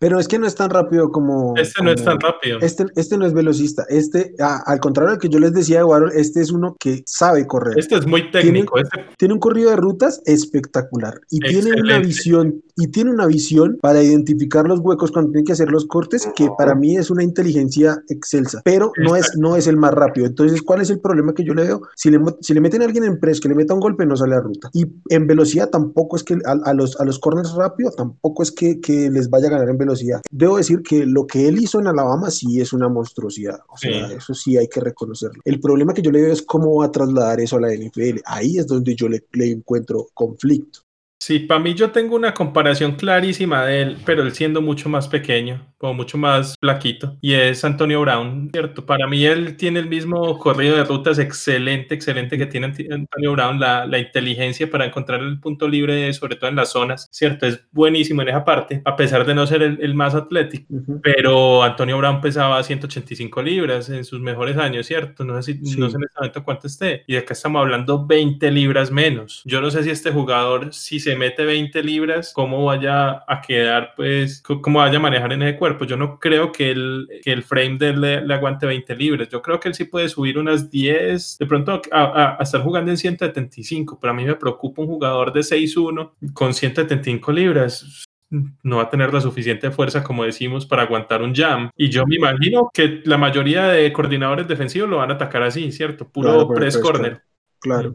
Pero es que no es tan rápido como. Este no es como- tan rápido. Este, este no es velocista. Este, a- al contrario del que yo les decía de Warhol, este es uno que sabe correr. Este es muy técnico. Este, Tiene un corrido de rutas espectacular y tiene una Excelente. visión y tiene una visión para identificar los huecos cuando tiene que hacer los cortes que para mí es una inteligencia excelsa, pero no es no es el más rápido. Entonces, ¿cuál es el problema que yo le veo? Si le si le meten a alguien en press que le meta un golpe no sale a ruta y en velocidad tampoco es que a, a los a los corners rápido tampoco es que, que les vaya a ganar en velocidad. Debo decir que lo que él hizo en Alabama sí es una monstruosidad, o sea, Sí. eso sí hay que reconocerlo. El problema que yo le veo es cómo va a trasladar eso a la NFL. Ahí es donde yo le, le encuentro conflicto. Sí, para mí yo tengo una comparación clarísima de él, pero él siendo mucho más pequeño, como mucho más flaquito, y es Antonio Brown, ¿cierto? Para mí él tiene el mismo corrido de rutas excelente, excelente que tiene Antonio Brown, la, la inteligencia para encontrar el punto libre, sobre todo en las zonas, ¿cierto? Es buenísimo en esa parte, a pesar de no ser el, el más atlético. Pero Antonio Brown pesaba 185 libras en sus mejores años, ¿cierto? No sé, si, Sí. no sé en este momento cuánto esté. Y acá estamos hablando 20 libras menos. Yo no sé si este jugador, si se mete 20 libras, cómo vaya a quedar, pues, cómo vaya a manejar en ese cuerpo. Yo no creo que el, que el frame de él le, le aguante 20 libras. Yo creo que él sí puede subir unas 10, de pronto a, a- a estar jugando en 175. Pero a mí me preocupa un jugador de 6'1 con 175 libras no va a tener la suficiente fuerza, como decimos, para aguantar un jam. Y yo me imagino que la mayoría de coordinadores defensivos lo van a atacar así, ¿cierto? Puro Claro, press press, corner. Claro.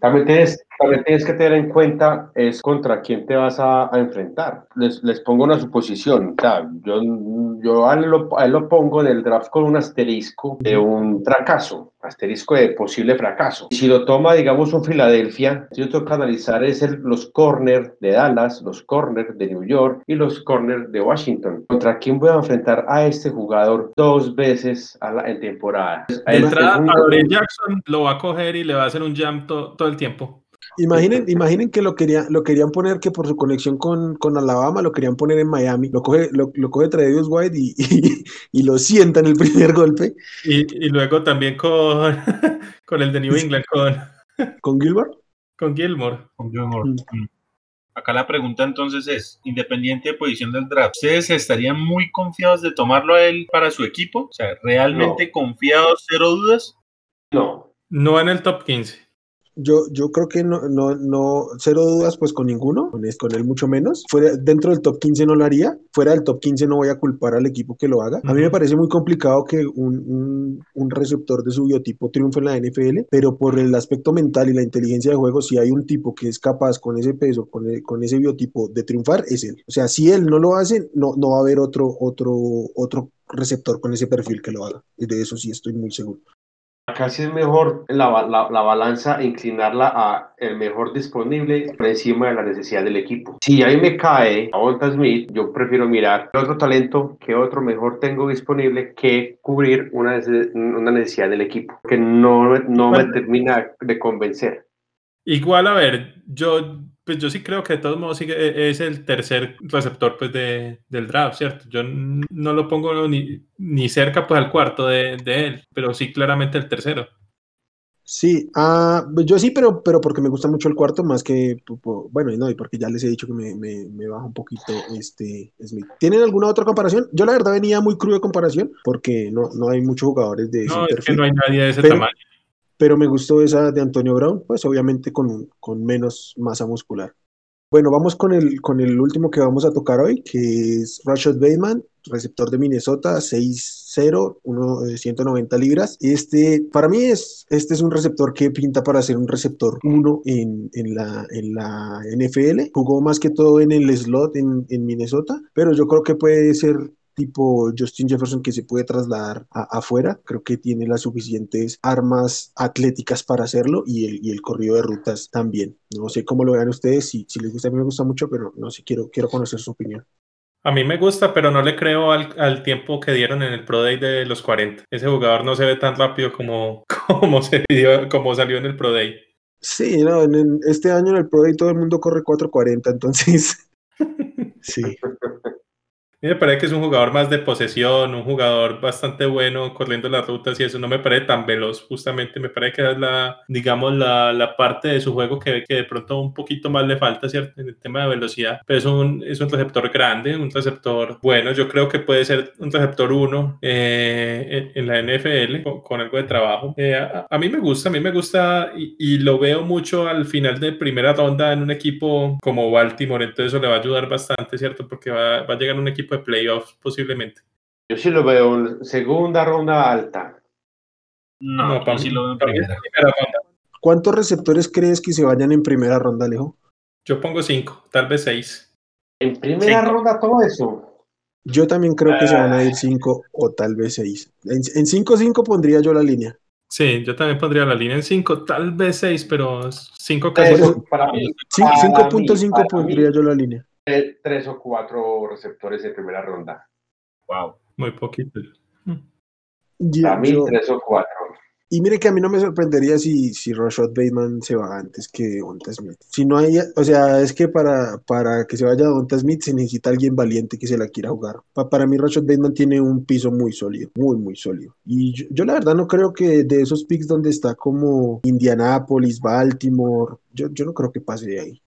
También tienes, también tienes que tener en cuenta es contra quién te vas a, a enfrentar. Les, les pongo una suposición. o sea, yo yo a, él lo, a él lo pongo en el draft con un asterisco de un fracaso, asterisco de posible fracaso. Y si lo toma, digamos, un Filadelfia, yo tengo que analizar es el- los corners de Dallas, los corners de New York y los corners de Washington. ¿Contra quién voy a enfrentar a este jugador dos veces a la, en temporada? De Es- entrada, es un- a Jackson lo va a coger y le va a hacer un jam to- todo el tiempo. Imaginen, imaginen que lo querían, lo querían poner que por su conexión con, con Alabama lo querían poner en Miami. Lo coge, lo, lo coge Tredavious White y, y, y lo sienta en el primer golpe Y, y luego también con, con el de New England, con, con Gilbert. con Gilmore. con Gilmore. Mm. Mm. Acá la pregunta entonces es, independiente de posición del draft, ¿ustedes estarían muy confiados de tomarlo a él para su equipo? O sea, ¿realmente confiados, cero dudas? No, No en el top 15. Yo, yo creo que no, no, no, cero dudas pues con ninguno, con, él mucho menos. Fuera, dentro del top 15 no lo haría, fuera del top 15 no voy a culpar al equipo que lo haga. A mí me parece muy complicado que un, un, un receptor de su biotipo triunfe en la NFL, pero por el aspecto mental y la inteligencia de juego, si hay un tipo que es capaz con ese peso, con, e- con ese biotipo de triunfar, es él. O sea, si él no lo hace, no, no va a haber otro, otro, otro receptor con ese perfil que lo haga. De eso sí estoy muy seguro. Casi es mejor la, la, la balanza inclinarla a el mejor disponible por encima de la necesidad del equipo. Si ahí me cae a Volta Smith, yo prefiero mirar qué otro talento, qué otro mejor tengo disponible que cubrir una, una necesidad del equipo, que no, no me termina de convencer. Igual, a ver, yo, pues yo sí creo que de todos modos sí que es el tercer receptor pues, de, del draft, ¿cierto? Yo no lo pongo ni, ni cerca pues al cuarto de, de él, pero sí claramente el tercero. Sí, ah, yo sí, pero, pero porque me gusta mucho el cuarto, más que, bueno, y no, y porque ya les he dicho que me, me, me baja un poquito este Smith. ¿Tienen alguna otra comparación? Yo la verdad venía muy crudo de comparación, porque no, no hay muchos jugadores de ese No, es que no hay nadie de ese Pero- tamaño. Pero me gustó esa de Antonio Brown, pues obviamente con, con menos masa muscular. Bueno, vamos con el, con el último que vamos a tocar hoy, que es Rashad Bateman, receptor de Minnesota, 6'0", uno, eh, 190 libras. Este, para mí, es, este es un receptor que pinta para ser un receptor 1 en, en, la, en la NFL. Jugó más que todo en el slot en, en Minnesota, pero yo creo que puede ser tipo Justin Jefferson que se puede trasladar a- afuera. Creo que tiene las suficientes armas atléticas para hacerlo y el, y el corrido de rutas también. No sé cómo lo vean ustedes, si, si les gusta, a mí me gusta mucho, pero no sé, quiero, quiero conocer su opinión. A mí me gusta, pero no le creo al, al tiempo que dieron en el Pro Day de los 40. Ese jugador no se ve tan rápido como, como, se vio- como salió en el Pro Day. Sí, no, en, en este año en el Pro Day todo el mundo corre 440, entonces sí. me parece que es un jugador más de posesión, un jugador bastante bueno corriendo las rutas y eso no me parece tan veloz, justamente me parece que es la, digamos, la, la parte de su juego que, que de pronto un poquito más le falta, ¿cierto? En el tema de velocidad, pero es un, es un receptor grande, un receptor bueno, yo creo que puede ser un receptor 1 eh, en, en, la NFL con, con algo de trabajo. Eh, a, a, mí me gusta, a mí me gusta y, y, lo veo mucho al final de primera ronda en un equipo como Baltimore, entonces eso le va a ayudar bastante, ¿cierto? Porque va, va a llegar un equipo de playoffs posiblemente. Yo sí lo veo en segunda ronda alta. No, no para sí lo veo en primera. primera ronda. ¿Cuántos receptores crees que se vayan en primera ronda, Alejo? Yo pongo cinco, tal vez seis. En primera Cinco. ronda todo eso. Yo también creo que se van a ir cinco o tal vez seis. En 5-5 pondría yo la línea. Sí, yo también pondría la línea en 5, tal vez 6, pero 5 casi. Eso, para mí, Cin- para 5.5 mí, para pondría mí, yo la línea. Tres o cuatro receptores en primera ronda. Wow. Muy poquito. Yo- Para mí, yo- tres o cuatro. y mire que a mí no me sorprendería si, si Rashad Bateman se va antes que Devonta Smith. Si no hay, o sea, es que para, para que se vaya Devonta Smith se necesita alguien valiente que se la quiera jugar. Pa- para mí Rashad Bateman tiene un piso muy sólido, muy, muy sólido. Y yo, yo la verdad no creo que de esos picks donde está como Indianapolis, Baltimore, yo, yo no creo que pase de ahí.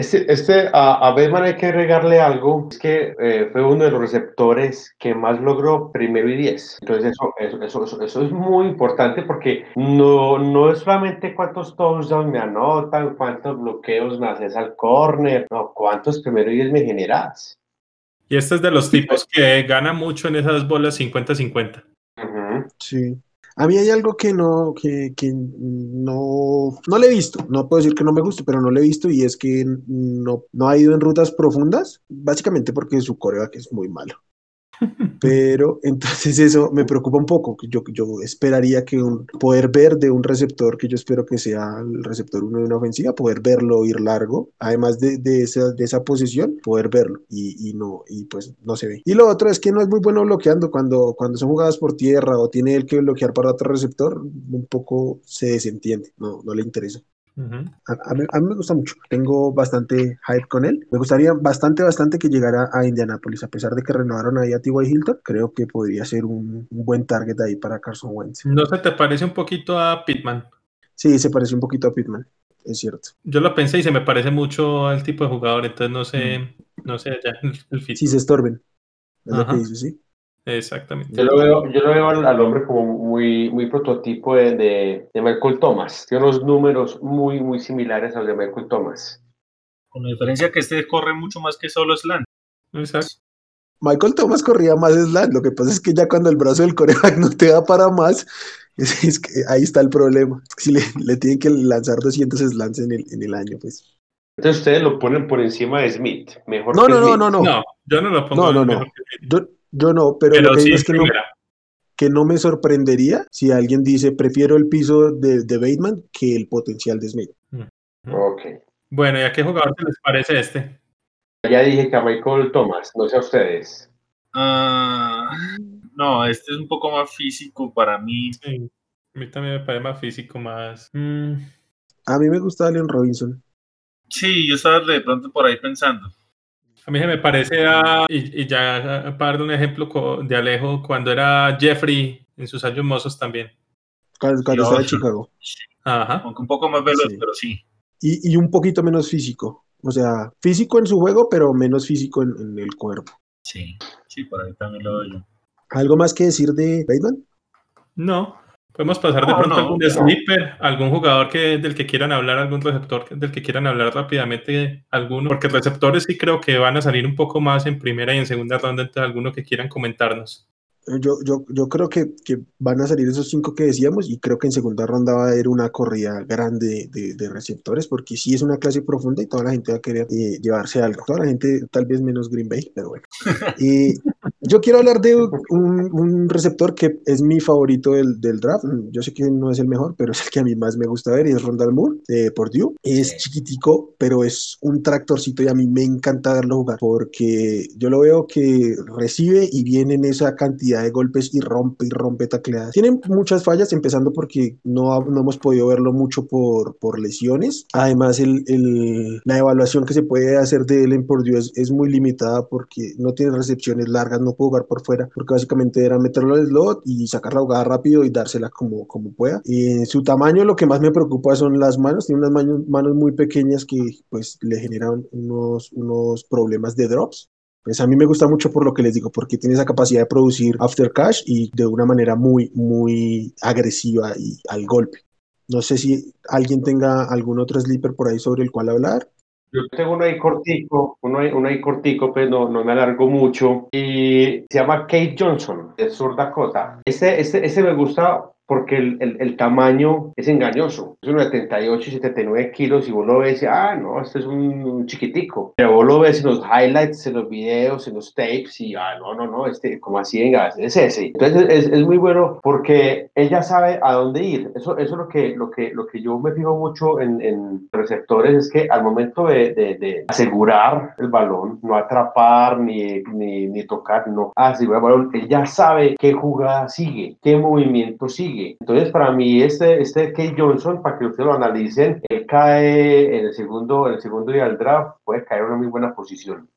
Este, este a, a Bateman hay que agregarle algo, es que eh, fue uno de los receptores que más logró primero y diez. Entonces eso, eso, eso, eso, eso es muy importante porque no, no es solamente cuántos touchdowns me anotan, cuántos bloqueos me haces al corner, no, cuántos primero y diez me generas. Y este es de los tipos que gana mucho en esas bolas 50-50. Ujú. Sí. A mí hay algo que no, que, que no, no le he visto. No puedo decir que no me guste, pero no le he visto y es que no, no ha ido en rutas profundas, básicamente porque su coreback es muy malo. Pero entonces eso me preocupa un poco. Yo, yo esperaría que un, poder ver de un receptor, que yo espero que sea el receptor uno de una ofensiva, poder verlo ir largo, además de, de esa, de esa posición, poder verlo y, y no, y pues no se ve. Y lo otro es que no es muy bueno bloqueando cuando, cuando son jugadas por tierra o tiene él que bloquear para otro receptor, un poco se desentiende, no, no le interesa. A, a mí, a mí me gusta mucho, tengo bastante hype con él. Me gustaría bastante, bastante que llegara a Indianapolis, a pesar de que renovaron ahí a T.Y. Hilton, creo que podría ser un, un buen target ahí para Carson Wentz. ¿No se te parece un poquito a Pittman? Sí, se parece un poquito a Pittman, es cierto. Yo lo pensé y se me parece mucho al tipo de jugador, entonces no sé, no sé ya el, el. Si se estorben, es lo que dice, sí. Exactamente. Yo lo veo, yo lo veo al, al hombre como muy, muy prototipo de, de, de Michael Thomas. Tiene unos números muy, muy similares a los de Michael Thomas. Con la diferencia que este corre mucho más que solo slant. Exacto. Michael Thomas corría más slant, lo que pasa es que ya cuando el brazo del coreback no te da para más, es, es que ahí está el problema. Si le, le tienen que lanzar 200 slants en el, en el año, pues. Entonces ustedes lo ponen por encima de Smith. Mejor No, que no, no, Smith. no, no. No, yo no lo pongo No, no, no. mejor que Pittman. Yo, yo no, pero, Pero lo que sí, digo es que no, que no me sorprendería si alguien dice prefiero el piso de, de Bateman que el potencial de Smith. Ok. Bueno, ¿y a qué jugador se les parece este? Ya dije que a Michael Thomas, no sé a ustedes. Ah, no, este es un poco más físico para mí. Sí, a mí también me parece más físico, más... mm, A mí me gusta Allen Robinson. Sí, yo estaba de pronto por ahí pensando. A mí se me parece a, y, y ya para dar un ejemplo de Alejo, cuando era Jeffrey en sus años mozos también. Cuando, cuando estaba en. Chicago. Ajá. Aunque un poco más veloz, Sí. pero sí. Y, y un poquito menos físico. O sea, físico en su juego, pero menos físico en, en el cuerpo. Sí, sí, por ahí también lo veo yo. ¿Algo más que decir de Bateman? No. Podemos pasar de No, pronto a no, algún no. sleeper, algún jugador que, del que quieran hablar, algún receptor del que quieran hablar rápidamente, alguno, porque receptores sí creo que van a salir un poco más en primera y en segunda ronda, entonces alguno que quieran comentarnos. Yo, yo, yo creo que, que van a salir esos cinco que decíamos y creo que en segunda ronda va a haber una corrida grande de, de receptores porque sí es una clase profunda y toda la gente va a querer eh, llevarse algo. Toda la gente, tal vez menos Green Bay, pero bueno. Y Yo quiero hablar de un, un receptor que es mi favorito del, del, draft. Yo sé que no es el mejor, pero es el que a mí más me gusta ver y es Rondal Moore de Purdue. Es chiquitico, pero es un tractorcito y a mí me encanta verlo jugar porque yo lo veo que recibe y viene en esa cantidad de golpes y rompe y rompe tacleadas. Tiene muchas fallas, empezando porque no, no hemos podido verlo mucho por, por lesiones. Además, el, el, la evaluación que se puede hacer de él en Purdue es, es muy limitada porque no tiene recepciones largas, no puede jugar por fuera, porque básicamente era meterlo al slot y sacar la jugada rápido y dársela como, como pueda. Y su tamaño lo que más me preocupa son las manos, tiene unas manos, manos muy pequeñas que pues le generan unos, unos problemas de drops. Pues a mí me gusta mucho por lo que les digo, porque tiene esa capacidad de producir after cash y de una manera muy, muy agresiva y al golpe. No sé si alguien tenga algún otro sleeper por ahí sobre el cual hablar. Yo tengo uno ahí cortico, uno ahí, uno ahí cortico, pues no, no me alargo mucho. Y se llama Kate Johnson, de Sur Dakota. Ese, ese, ese me gusta porque el, el, el, tamaño es engañoso. Es uno de 78 y 79 kilos y vos lo ves y, ah, no, este es un, chiquitico. Pero vos lo ves en los highlights, en los videos, en los tapes y, ah, no, no, no, este, como así, venga, es ese. Entonces es, es, muy bueno porque ella sabe a dónde ir. Eso, eso es lo que, lo, que, lo que yo me fijo mucho en, en receptores, es que al momento de, de, de, asegurar el balón, no atrapar ni, ni, ni tocar, no asegurar el balón, ella sabe qué jugada sigue, qué movimiento sigue entonces, para mí, este, este Kate Johnson, para que ustedes lo analicen, él cae en el segundo, en el segundo día del draft, puede caer en una muy buena posición.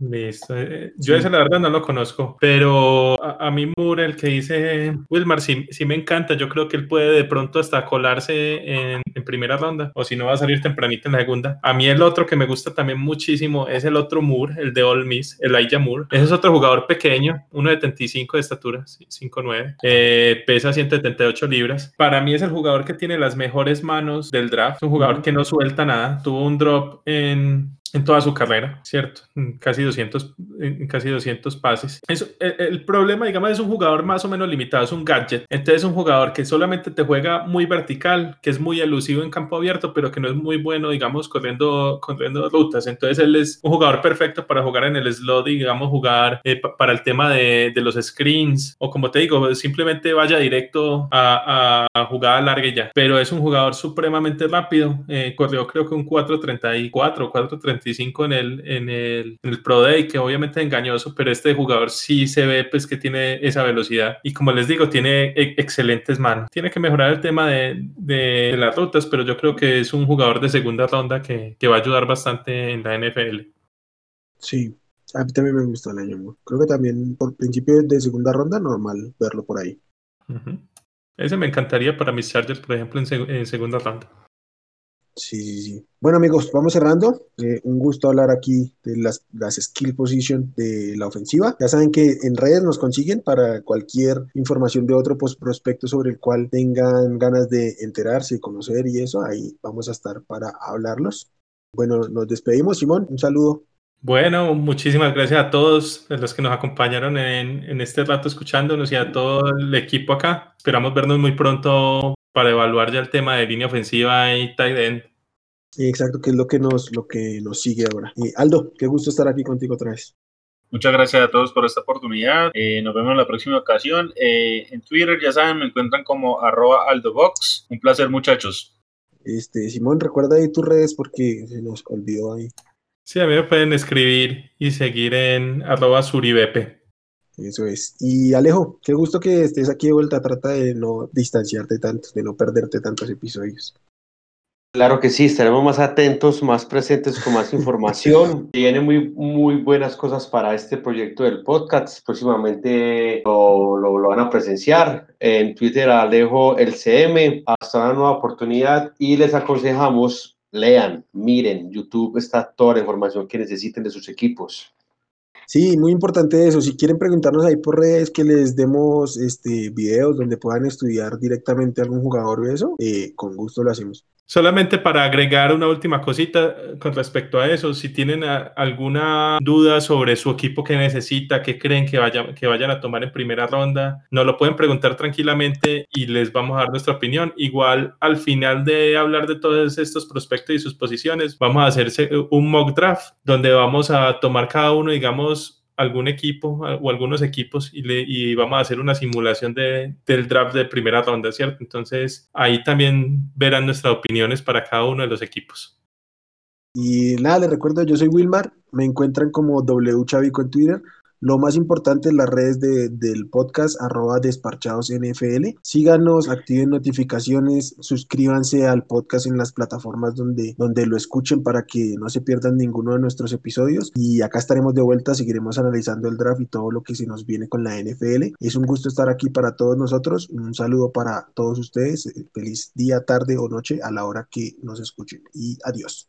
Listo. Eh, yo ese la verdad no lo conozco, pero a, a mí Moore, el que dice Wilmar, sí, sí, me encanta. Yo creo que él puede de pronto hasta colarse en, en, primera ronda, o si no va a salir tempranito en la segunda. A mí el otro que me gusta también muchísimo es el otro Moore, el de All Miss, el Aya Moore. Ese es otro jugador pequeño, 1,75 de estatura, 5,9, eh, pesa 178 libras. Para mí es el jugador que tiene las mejores manos del draft, un jugador que no suelta nada. Tuvo un drop en en toda su carrera, ¿cierto? Casi 200, casi 200 pases. Eso, el, problema, digamos, es un jugador más o menos limitado, es un gadget. Entonces es un jugador que solamente te juega muy vertical, que es muy elusivo en campo abierto, pero que no es muy bueno, digamos, corriendo, corriendo rutas. Entonces él es un jugador perfecto para jugar en el slot, digamos, jugar eh, para el tema de, los screens, o como te digo, simplemente vaya directo a, a, jugada larga y ya. Pero es un jugador supremamente rápido. Eh, corrió creo que un 4.34, 4.35 en el, en el, en el Pro Day, que obviamente es engañoso, pero este jugador sí se ve pues que tiene esa velocidad y como les digo, tiene e excelentes manos. Tiene que mejorar el tema de, de, las rutas, pero yo creo que es un jugador de segunda ronda que, que va a ayudar bastante en la NFL. Sí, a mí también me gusta el año. Creo que también por principio de segunda ronda, normal verlo por ahí. Uh -huh. Ese me encantaría para mis Chargers, por ejemplo, en, seg en segunda ronda. Sí, sí, sí. Bueno, amigos, vamos cerrando. Eh, un gusto hablar aquí de las, las skill position de la ofensiva. Ya saben que en redes nos consiguen para cualquier información de otro prospecto sobre el cual tengan ganas de enterarse y conocer y eso. Ahí vamos a estar para hablarlos. Bueno, nos despedimos, Simón. Un saludo. Bueno, muchísimas gracias a todos los que nos acompañaron en, en este rato escuchándonos y a todo el equipo acá. Esperamos vernos muy pronto para evaluar ya el tema de línea ofensiva y tight end. Exacto, que es lo que nos, lo que nos sigue ahora. Y Aldo, qué gusto estar aquí contigo otra vez. Muchas gracias a todos por esta oportunidad. Eh, nos vemos en la próxima ocasión. Eh, en Twitter, ya saben, me encuentran como arroba aldobox. Un placer, muchachos. Este, Simón, recuerda ahí tus redes porque se nos olvidó ahí. Sí, a mí me pueden escribir y seguir en arroba suribepe. Eso es. Y Alejo, qué gusto que estés aquí de vuelta. Trata de no distanciarte tanto, de no perderte tantos episodios. Claro que sí, estaremos más atentos, más presentes con más información. Tiene muy, muy buenas cosas para este proyecto del podcast. Próximamente lo, lo, lo, van a presenciar. En Twitter Alejo el CM. Hasta una nueva oportunidad y les aconsejamos, lean, miren, YouTube está toda la información que necesiten de sus equipos. Sí, muy importante eso. Si quieren preguntarnos ahí por redes que les demos este videos donde puedan estudiar directamente algún jugador o eso, eh, con gusto lo hacemos. Solamente para agregar una última cosita con respecto a eso, si tienen a, alguna duda sobre su equipo que necesita, qué creen que, vaya, que vayan a tomar en primera ronda, nos lo pueden preguntar tranquilamente y les vamos a dar nuestra opinión. Igual al final de hablar de todos estos prospectos y sus posiciones, vamos a hacer un mock draft donde vamos a tomar cada uno, digamos, algún equipo o algunos equipos y, le, y vamos a hacer una simulación de, del draft de primera ronda, ¿cierto? Entonces ahí también verán nuestras opiniones para cada uno de los equipos. Y nada, les recuerdo, yo soy Wilmar, me encuentran como W Chavico en Twitter. Lo más importante, las redes de, del podcast, arroba desparchados NFL. Síganos, activen notificaciones, suscríbanse al podcast en las plataformas donde, donde lo escuchen para que no se pierdan ninguno de nuestros episodios. Y acá estaremos de vuelta, seguiremos analizando el draft y todo lo que se nos viene con la NFL. Es un gusto estar aquí para todos nosotros. Un saludo para todos ustedes. Feliz día, tarde o noche a la hora que nos escuchen. Y adiós.